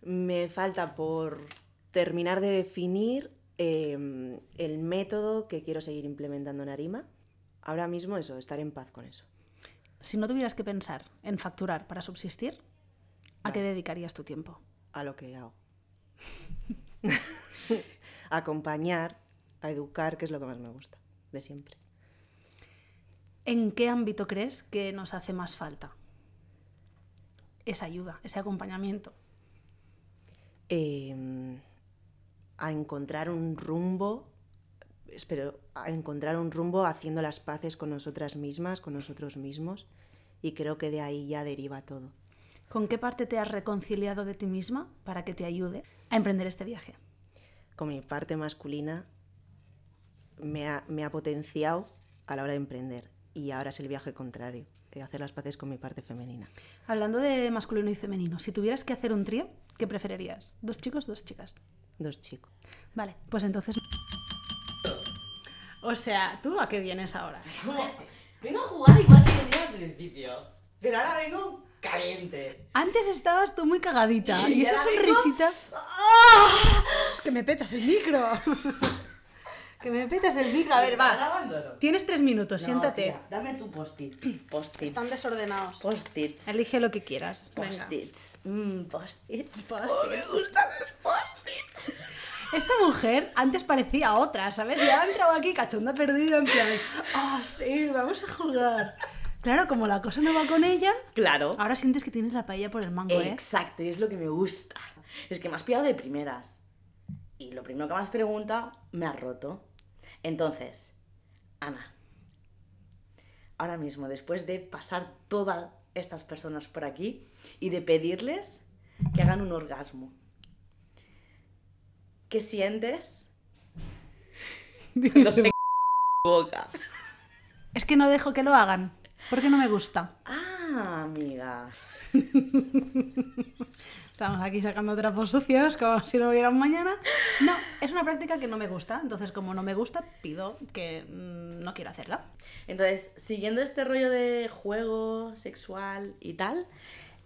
Me falta por terminar de definir eh, el método que quiero seguir implementando en Arima. Ahora mismo eso, estar en paz con eso. Si no tuvieras que pensar en facturar para subsistir, ¿a qué dedicarías tu tiempo? A lo que hago. a acompañar, a educar, que es lo que más me gusta, de siempre. ¿En qué ámbito crees que nos hace más falta esa ayuda, ese acompañamiento? Eh, a encontrar un rumbo, espero, a encontrar un rumbo haciendo las paces con nosotras mismas, con nosotros mismos, y creo que de ahí ya deriva todo. ¿Con qué parte te has reconciliado de ti misma para que te ayude a emprender este viaje? Con mi parte masculina me ha, me ha potenciado a la hora de emprender y ahora es el viaje contrario, hacer las paces con mi parte femenina. Hablando de masculino y femenino, si tuvieras que hacer un trío, ¿qué preferirías? ¿Dos chicos, dos chicas? Dos chicos. Vale, pues entonces... O sea, ¿tú a qué vienes ahora? Vengo a jugar igual que venía al principio. Pero ahora vengo caliente. Antes estabas tú muy cagadita Sí, y esa ahora vengo- sonrisita... Que me petas el micro. que me petas el micro. A ver, ¿Está va. grabando o no? Tienes tres minutos, No, siéntate. tía, dame tu post-its. Post-its. Están desordenados. Post-its. Elige lo que quieras. Post-its. Mm, post-its. Post-its. Oh, me gustan los post-its. Esta mujer antes parecía otra, ¿sabes? Ya ha entrado aquí cachonda perdida en plan, ah, sí, vamos a jugar. Claro, como la cosa no va con ella, Claro. ahora sientes que tienes la paella por el mango, ¿eh? Exacto, y es lo que me gusta. Es que me has pillado de primeras. Y lo primero que me has preguntado, me has roto. Entonces, Ana, ahora mismo, después de pasar todas estas personas por aquí y de pedirles que hagan un orgasmo, ¿qué sientes? No sé, boca. Es que no dejo que lo hagan, porque no me gusta. Ah, amiga. Estamos aquí sacando trapos sucios como si no hubiera un mañana. No, es una práctica que no me gusta, entonces como no me gusta, pido que mm, no quiero hacerla. Entonces, siguiendo este rollo de juego sexual y tal,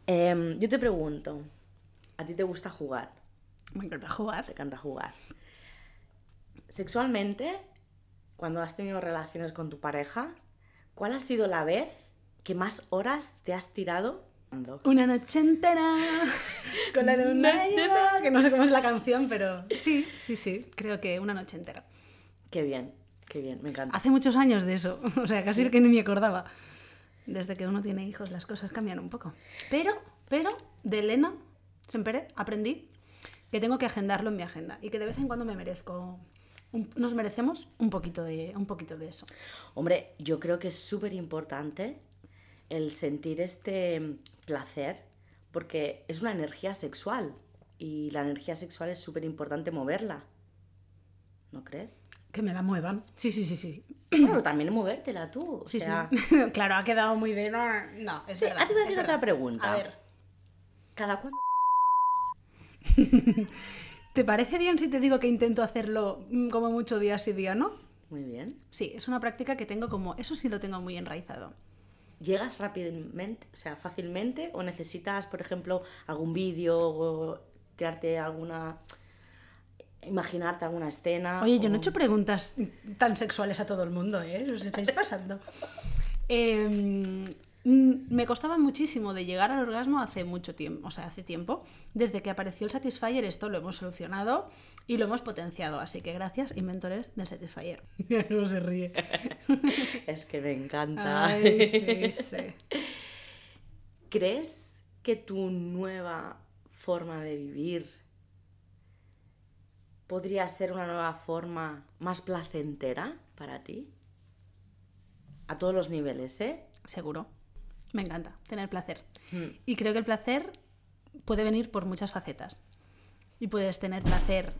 em, yo te pregunto, ¿a ti te gusta jugar? Me encanta jugar. Te encanta jugar. Sexualmente, cuando has tenido relaciones con tu pareja, ¿cuál ha sido la vez que más horas te has tirado? Una noche entera con la luna llena, que no sé cómo es la canción, pero sí, sí, sí, creo que una noche entera. Qué bien, qué bien, me encanta. Hace muchos años de eso, o sea, casi que ni me acordaba. Desde que uno tiene hijos las cosas cambian un poco. Pero, pero, de Elena Sempere aprendí que tengo que agendarlo en mi agenda y que de vez en cuando me merezco, un- nos merecemos un poquito de, un poquito de eso. Hombre, yo creo que es súper importante el sentir este placer porque es una energía sexual y la energía sexual es súper importante moverla. ¿No crees? Que me la muevan. Sí, sí, sí, sí. Bueno, también movértela tú. O Sí, sea, sí. claro, ha quedado muy de... No, no, es Sí, verdad. ah, te voy a hacer otra pregunta. A ver, ¿Cada cuándo? ¿te parece bien si te digo que intento hacerlo mm, como mucho día sí día, no? Muy bien. Sí, es una práctica que tengo como... Eso sí lo tengo muy enraizado. ¿Llegas rápidamente, o sea, fácilmente? ¿O necesitas, por ejemplo, algún vídeo o crearte alguna... imaginarte alguna escena? Oye, yo no he hecho preguntas tan sexuales a todo el mundo, ¿eh? Os estáis pasando. Mm, me costaba muchísimo de llegar al orgasmo hace mucho tiempo, o sea, hace tiempo. Desde que apareció el Satisfyer, esto lo hemos solucionado y lo hemos potenciado. Así que gracias, inventores del Satisfyer. Ya no se ríe. Es que me encanta. Ay, sí, sí. ¿Crees que tu nueva forma de vivir podría ser una nueva forma más placentera para ti? A todos los niveles, ¿eh? Seguro. Me encanta tener placer. Mm. Y creo que el placer puede venir por muchas facetas. Y puedes tener placer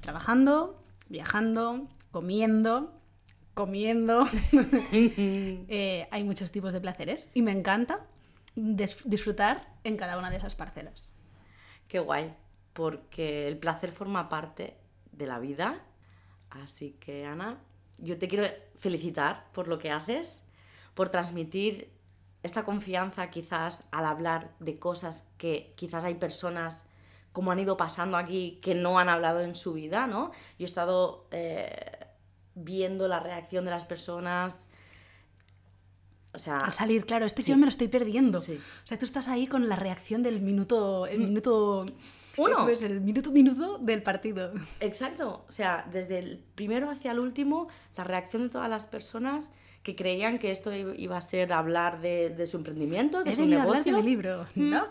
trabajando, viajando, comiendo, comiendo. Eh, hay muchos tipos de placeres y me encanta disfrutar en cada una de esas parcelas. Qué guay, porque el placer forma parte de la vida. Así que, Ana, yo te quiero felicitar por lo que haces, por transmitir esta confianza quizás al hablar de cosas que quizás hay personas como han ido pasando aquí que no han hablado en su vida, ¿no? Yo he estado eh, viendo la reacción de las personas. O sea, Al salir, claro, este sí. yo me lo estoy perdiendo. Sí. O sea, tú estás ahí con la reacción del minuto, el minuto Uno. Pues el minuto minuto del partido. Exacto, o sea, desde el primero hacia el último, la reacción de todas las personas que creían que esto iba a ser hablar de, de su emprendimiento, de He su negocio. de mi libro. Mm. ¿no?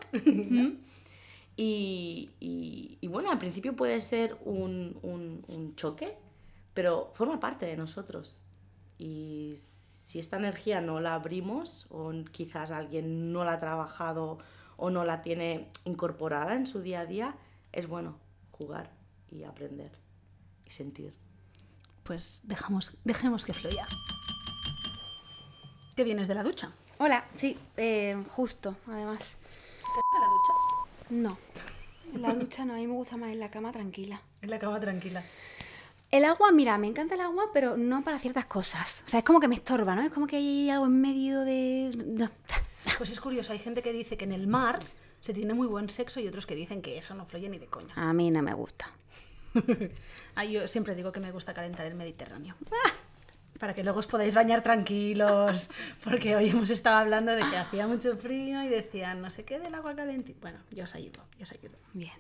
Y, y- y bueno, al principio puede ser un, un- un choque, pero forma parte de nosotros. Y si esta energía no la abrimos, o quizás alguien no la ha trabajado o no la tiene incorporada en su día a día, es bueno jugar y aprender y sentir. Pues dejamos, dejemos que fluya. ¿Qué vienes de la ducha? Hola, sí, eh, justo, además. ¿De la ducha? No, en la ducha no, a mí me gusta más en la cama tranquila. En la cama tranquila. El agua, mira, me encanta el agua, pero no para ciertas cosas. O sea, es como que me estorba, ¿no? Es como que hay algo en medio de... no. Pues es curioso, hay gente que dice que en el mar se tiene muy buen sexo y otros que dicen que eso no fluye ni de coña. A mí no me gusta. Ah, yo siempre digo que me gusta calentar el Mediterráneo. Para que luego os podáis bañar tranquilos. Porque hoy hemos estado hablando de que hacía mucho frío y decían no sé qué del agua calentita. Bueno, yo os ayudo, yo os ayudo. Bien.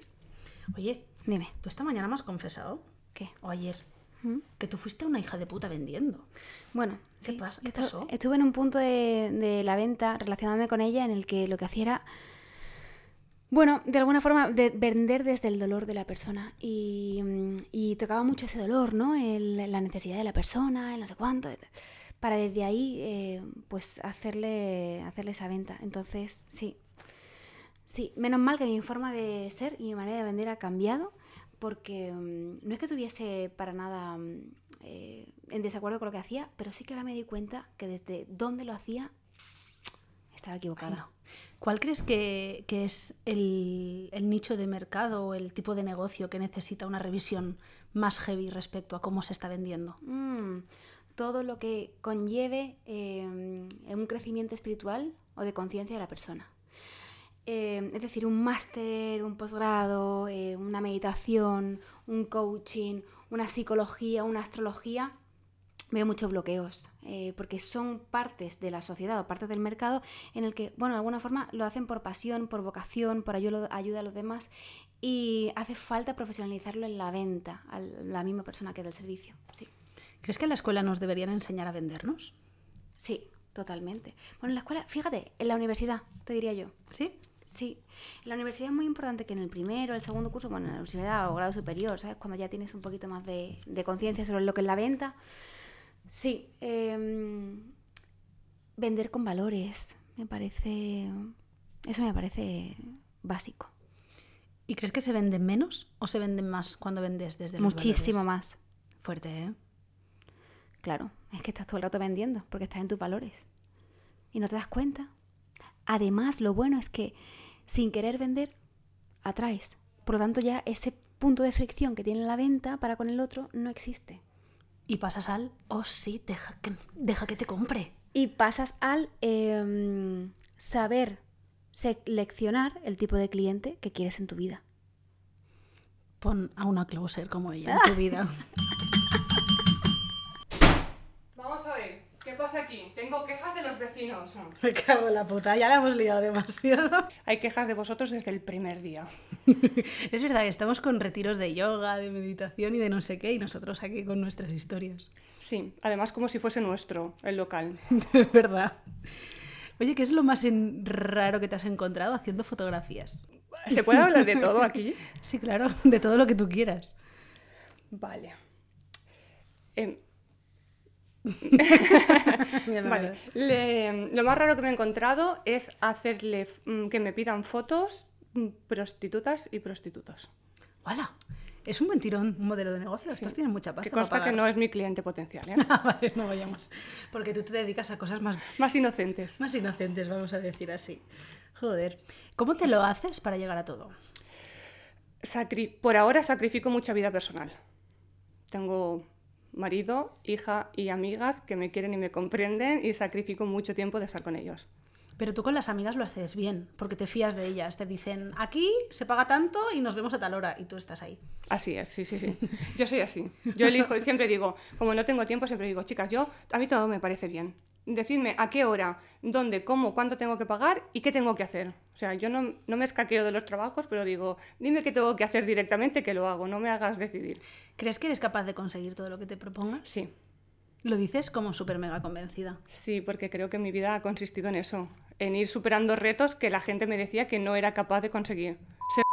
Oye, Dime. ¿tú esta mañana me has confesado? ¿Qué? O ayer. ¿Mm? Que tú fuiste una hija de puta vendiendo. Bueno, ¿Qué sí, pasa? ¿Qué pasó? Estuve en un punto de, de la venta relacionándome con ella en el que lo que hacía era, bueno, de alguna forma, de vender desde el dolor de la persona. Y, mm, y tocaba mucho ese dolor, ¿no? El- la necesidad de la persona, el no sé cuánto. Para desde ahí, eh, pues, hacerle, hacerle esa venta. Entonces, sí. Sí, menos mal que mi forma de ser y mi manera de vender ha cambiado, porque mm, no es que tuviese para nada mm, eh, en desacuerdo con lo que hacía, pero sí que ahora me di cuenta que desde dónde lo hacía estaba equivocada. ¿Cuál crees que, que es el, el nicho de mercado o el tipo de negocio que necesita una revisión más heavy respecto a cómo se está vendiendo? Mm, todo lo que conlleve eh, un crecimiento espiritual o de conciencia de la persona. Eh, es decir, un máster, un posgrado, eh, una meditación, un coaching, una psicología, una astrología, veo muchos bloqueos, eh, porque son partes de la sociedad o partes del mercado en el que, bueno, de alguna forma lo hacen por pasión, por vocación, por ayuda, ayuda a los demás y hace falta profesionalizarlo en la venta, a la misma persona que da el servicio. Sí. ¿Crees que en la escuela nos deberían enseñar a vendernos? Sí, totalmente. Bueno, en la escuela, fíjate, en la universidad, te diría yo. ¿Sí? Sí. En la universidad es muy importante que en el primero, el segundo curso, bueno, en la universidad o grado superior, ¿sabes? Cuando ya tienes un poquito más de, de conciencia sobre lo que es la venta. Sí. em, vender con valores, me parece... Eso me parece básico. ¿Y crees que se venden menos o se venden más cuando vendes desde los Muchísimo valores? más. Fuerte, ¿eh? Claro, es que estás todo el rato vendiendo porque estás en tus valores. Y no te das cuenta. Además, lo bueno es que sin querer vender, atraes. Por lo tanto, ya ese punto de fricción que tiene la venta para con el otro no existe. Y pasas al, oh sí, deja que, deja que te compre. Y pasas al em, saber seleccionar el tipo de cliente que quieres en tu vida. Pon a una closer como ella en tu vida. Vamos a ver, ¿qué pasa aquí? Tengo quejas de los vecinos. Me cago en la puta, ya la hemos liado demasiado. Hay quejas de vosotros desde el primer día. Es verdad estamos con retiros de yoga, de meditación y de no sé qué, y nosotros aquí con nuestras historias. Sí, además como si fuese nuestro, el local. De verdad. Oye, ¿qué es lo más en- raro que te has encontrado haciendo fotografías? ¿Se puede hablar de todo aquí? Sí, claro, de todo lo que tú quieras. Vale. Me vale. veo. Le- lo más raro que me he encontrado es hacerle mm, que me pidan fotos mm, prostitutas y prostitutos. ¡Hala! Es un buen tirón, un modelo de negocio. Estos tienen mucha pasta. Que para consta que no es mi cliente potencial, ¿eh? Ah, vale, no vayamos. Porque tú te dedicas a cosas más... Más inocentes. Más inocentes, vamos a decir así. Joder. ¿Cómo te lo haces para llegar a todo? Sacri- por ahora sacrifico mucha vida personal. Tengo marido, hija y amigas que me quieren y me comprenden y sacrifico mucho tiempo de estar con ellos. Pero tú con las amigas lo haces bien, porque te fías de ellas. Te dicen, aquí se paga tanto y nos vemos a tal hora, y tú estás ahí. Así es, sí, sí, sí. Yo soy así. Yo elijo, siempre digo, como no tengo tiempo, siempre digo, chicas, yo, a mí todo me parece bien. Decidme a qué hora, dónde, cómo, cuánto tengo que pagar y qué tengo que hacer. O sea, yo no, no me escaqueo de los trabajos, pero digo, dime qué tengo que hacer directamente, que lo hago, no me hagas decidir. ¿Crees que eres capaz de conseguir todo lo que te propongas? Sí. Lo dices como súper mega convencida. Sí, porque creo que mi vida ha consistido en eso, en ir superando retos que la gente me decía que no era capaz de conseguir. Ser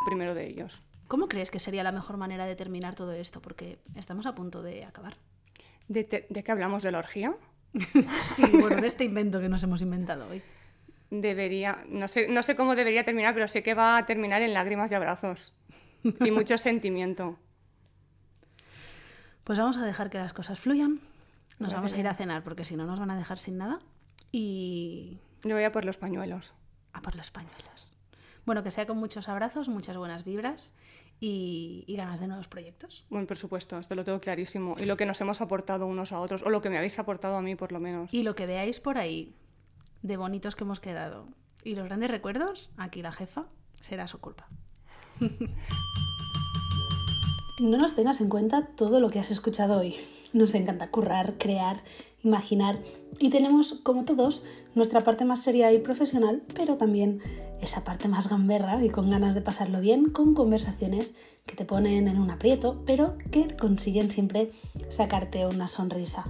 el primero de ellos. ¿Cómo crees que sería la mejor manera de terminar todo esto? Porque estamos a punto de acabar. ¿De, te- de qué hablamos? ¿De la orgía? Sí, bueno, de este invento que nos hemos inventado hoy. Debería, no sé, no sé cómo debería terminar, pero sé que va a terminar en lágrimas y abrazos. Y mucho sentimiento. Pues vamos a dejar que las cosas fluyan. Nos Vale. vamos a ir a cenar porque si no nos van a dejar sin nada. Y Yo voy a por los pañuelos. a por los pañuelos. Bueno, que sea con muchos abrazos, muchas buenas vibras y, y ganas de nuevos proyectos. Bueno, por supuesto, esto lo tengo clarísimo. Y lo que nos hemos aportado unos a otros, o lo que me habéis aportado a mí por lo menos. Y lo que veáis por ahí de bonitos que hemos quedado y los grandes recuerdos, aquí la jefa será su culpa. No nos tengas en cuenta todo lo que has escuchado hoy. Nos encanta currar, crear, imaginar y tenemos, como todos, nuestra parte más seria y profesional, pero también esa parte más gamberra y con ganas de pasarlo bien con conversaciones que te ponen en un aprieto, pero que consiguen siempre sacarte una sonrisa.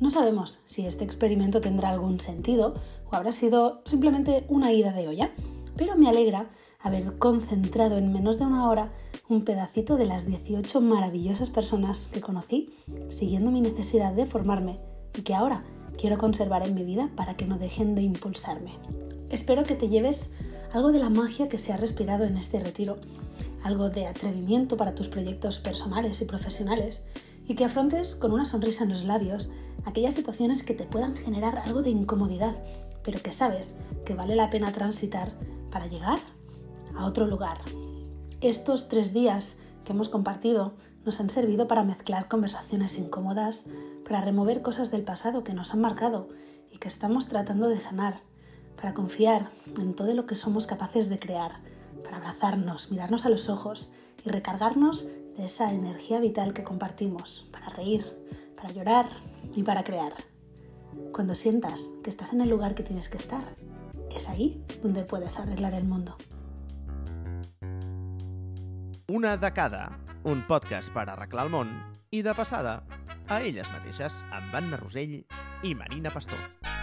No sabemos si este experimento tendrá algún sentido o habrá sido simplemente una ida de olla, pero me alegra haber concentrado en menos de una hora un pedacito de las 18 maravillosas personas que conocí siguiendo mi necesidad de formarme y que ahora quiero conservar en mi vida para que no dejen de impulsarme. Espero que te lleves algo de la magia que se ha respirado en este retiro, algo de atrevimiento para tus proyectos personales y profesionales y que afrontes con una sonrisa en los labios aquellas situaciones que te puedan generar algo de incomodidad, pero que sabes que vale la pena transitar para llegar a otro lugar. Estos tres días que hemos compartido nos han servido para mezclar conversaciones incómodas, para remover cosas del pasado que nos han marcado y que estamos tratando de sanar, para confiar en todo lo que somos capaces de crear, para abrazarnos, mirarnos a los ojos y recargarnos de esa energía vital que compartimos, para reír, para llorar y para crear. Cuando sientas que estás en el lugar que tienes que estar, es ahí donde puedes arreglar el mundo. Una de cada, un podcast per arreglar el i de passada a elles mateixes amb Anna Rosell i Marina Pastor.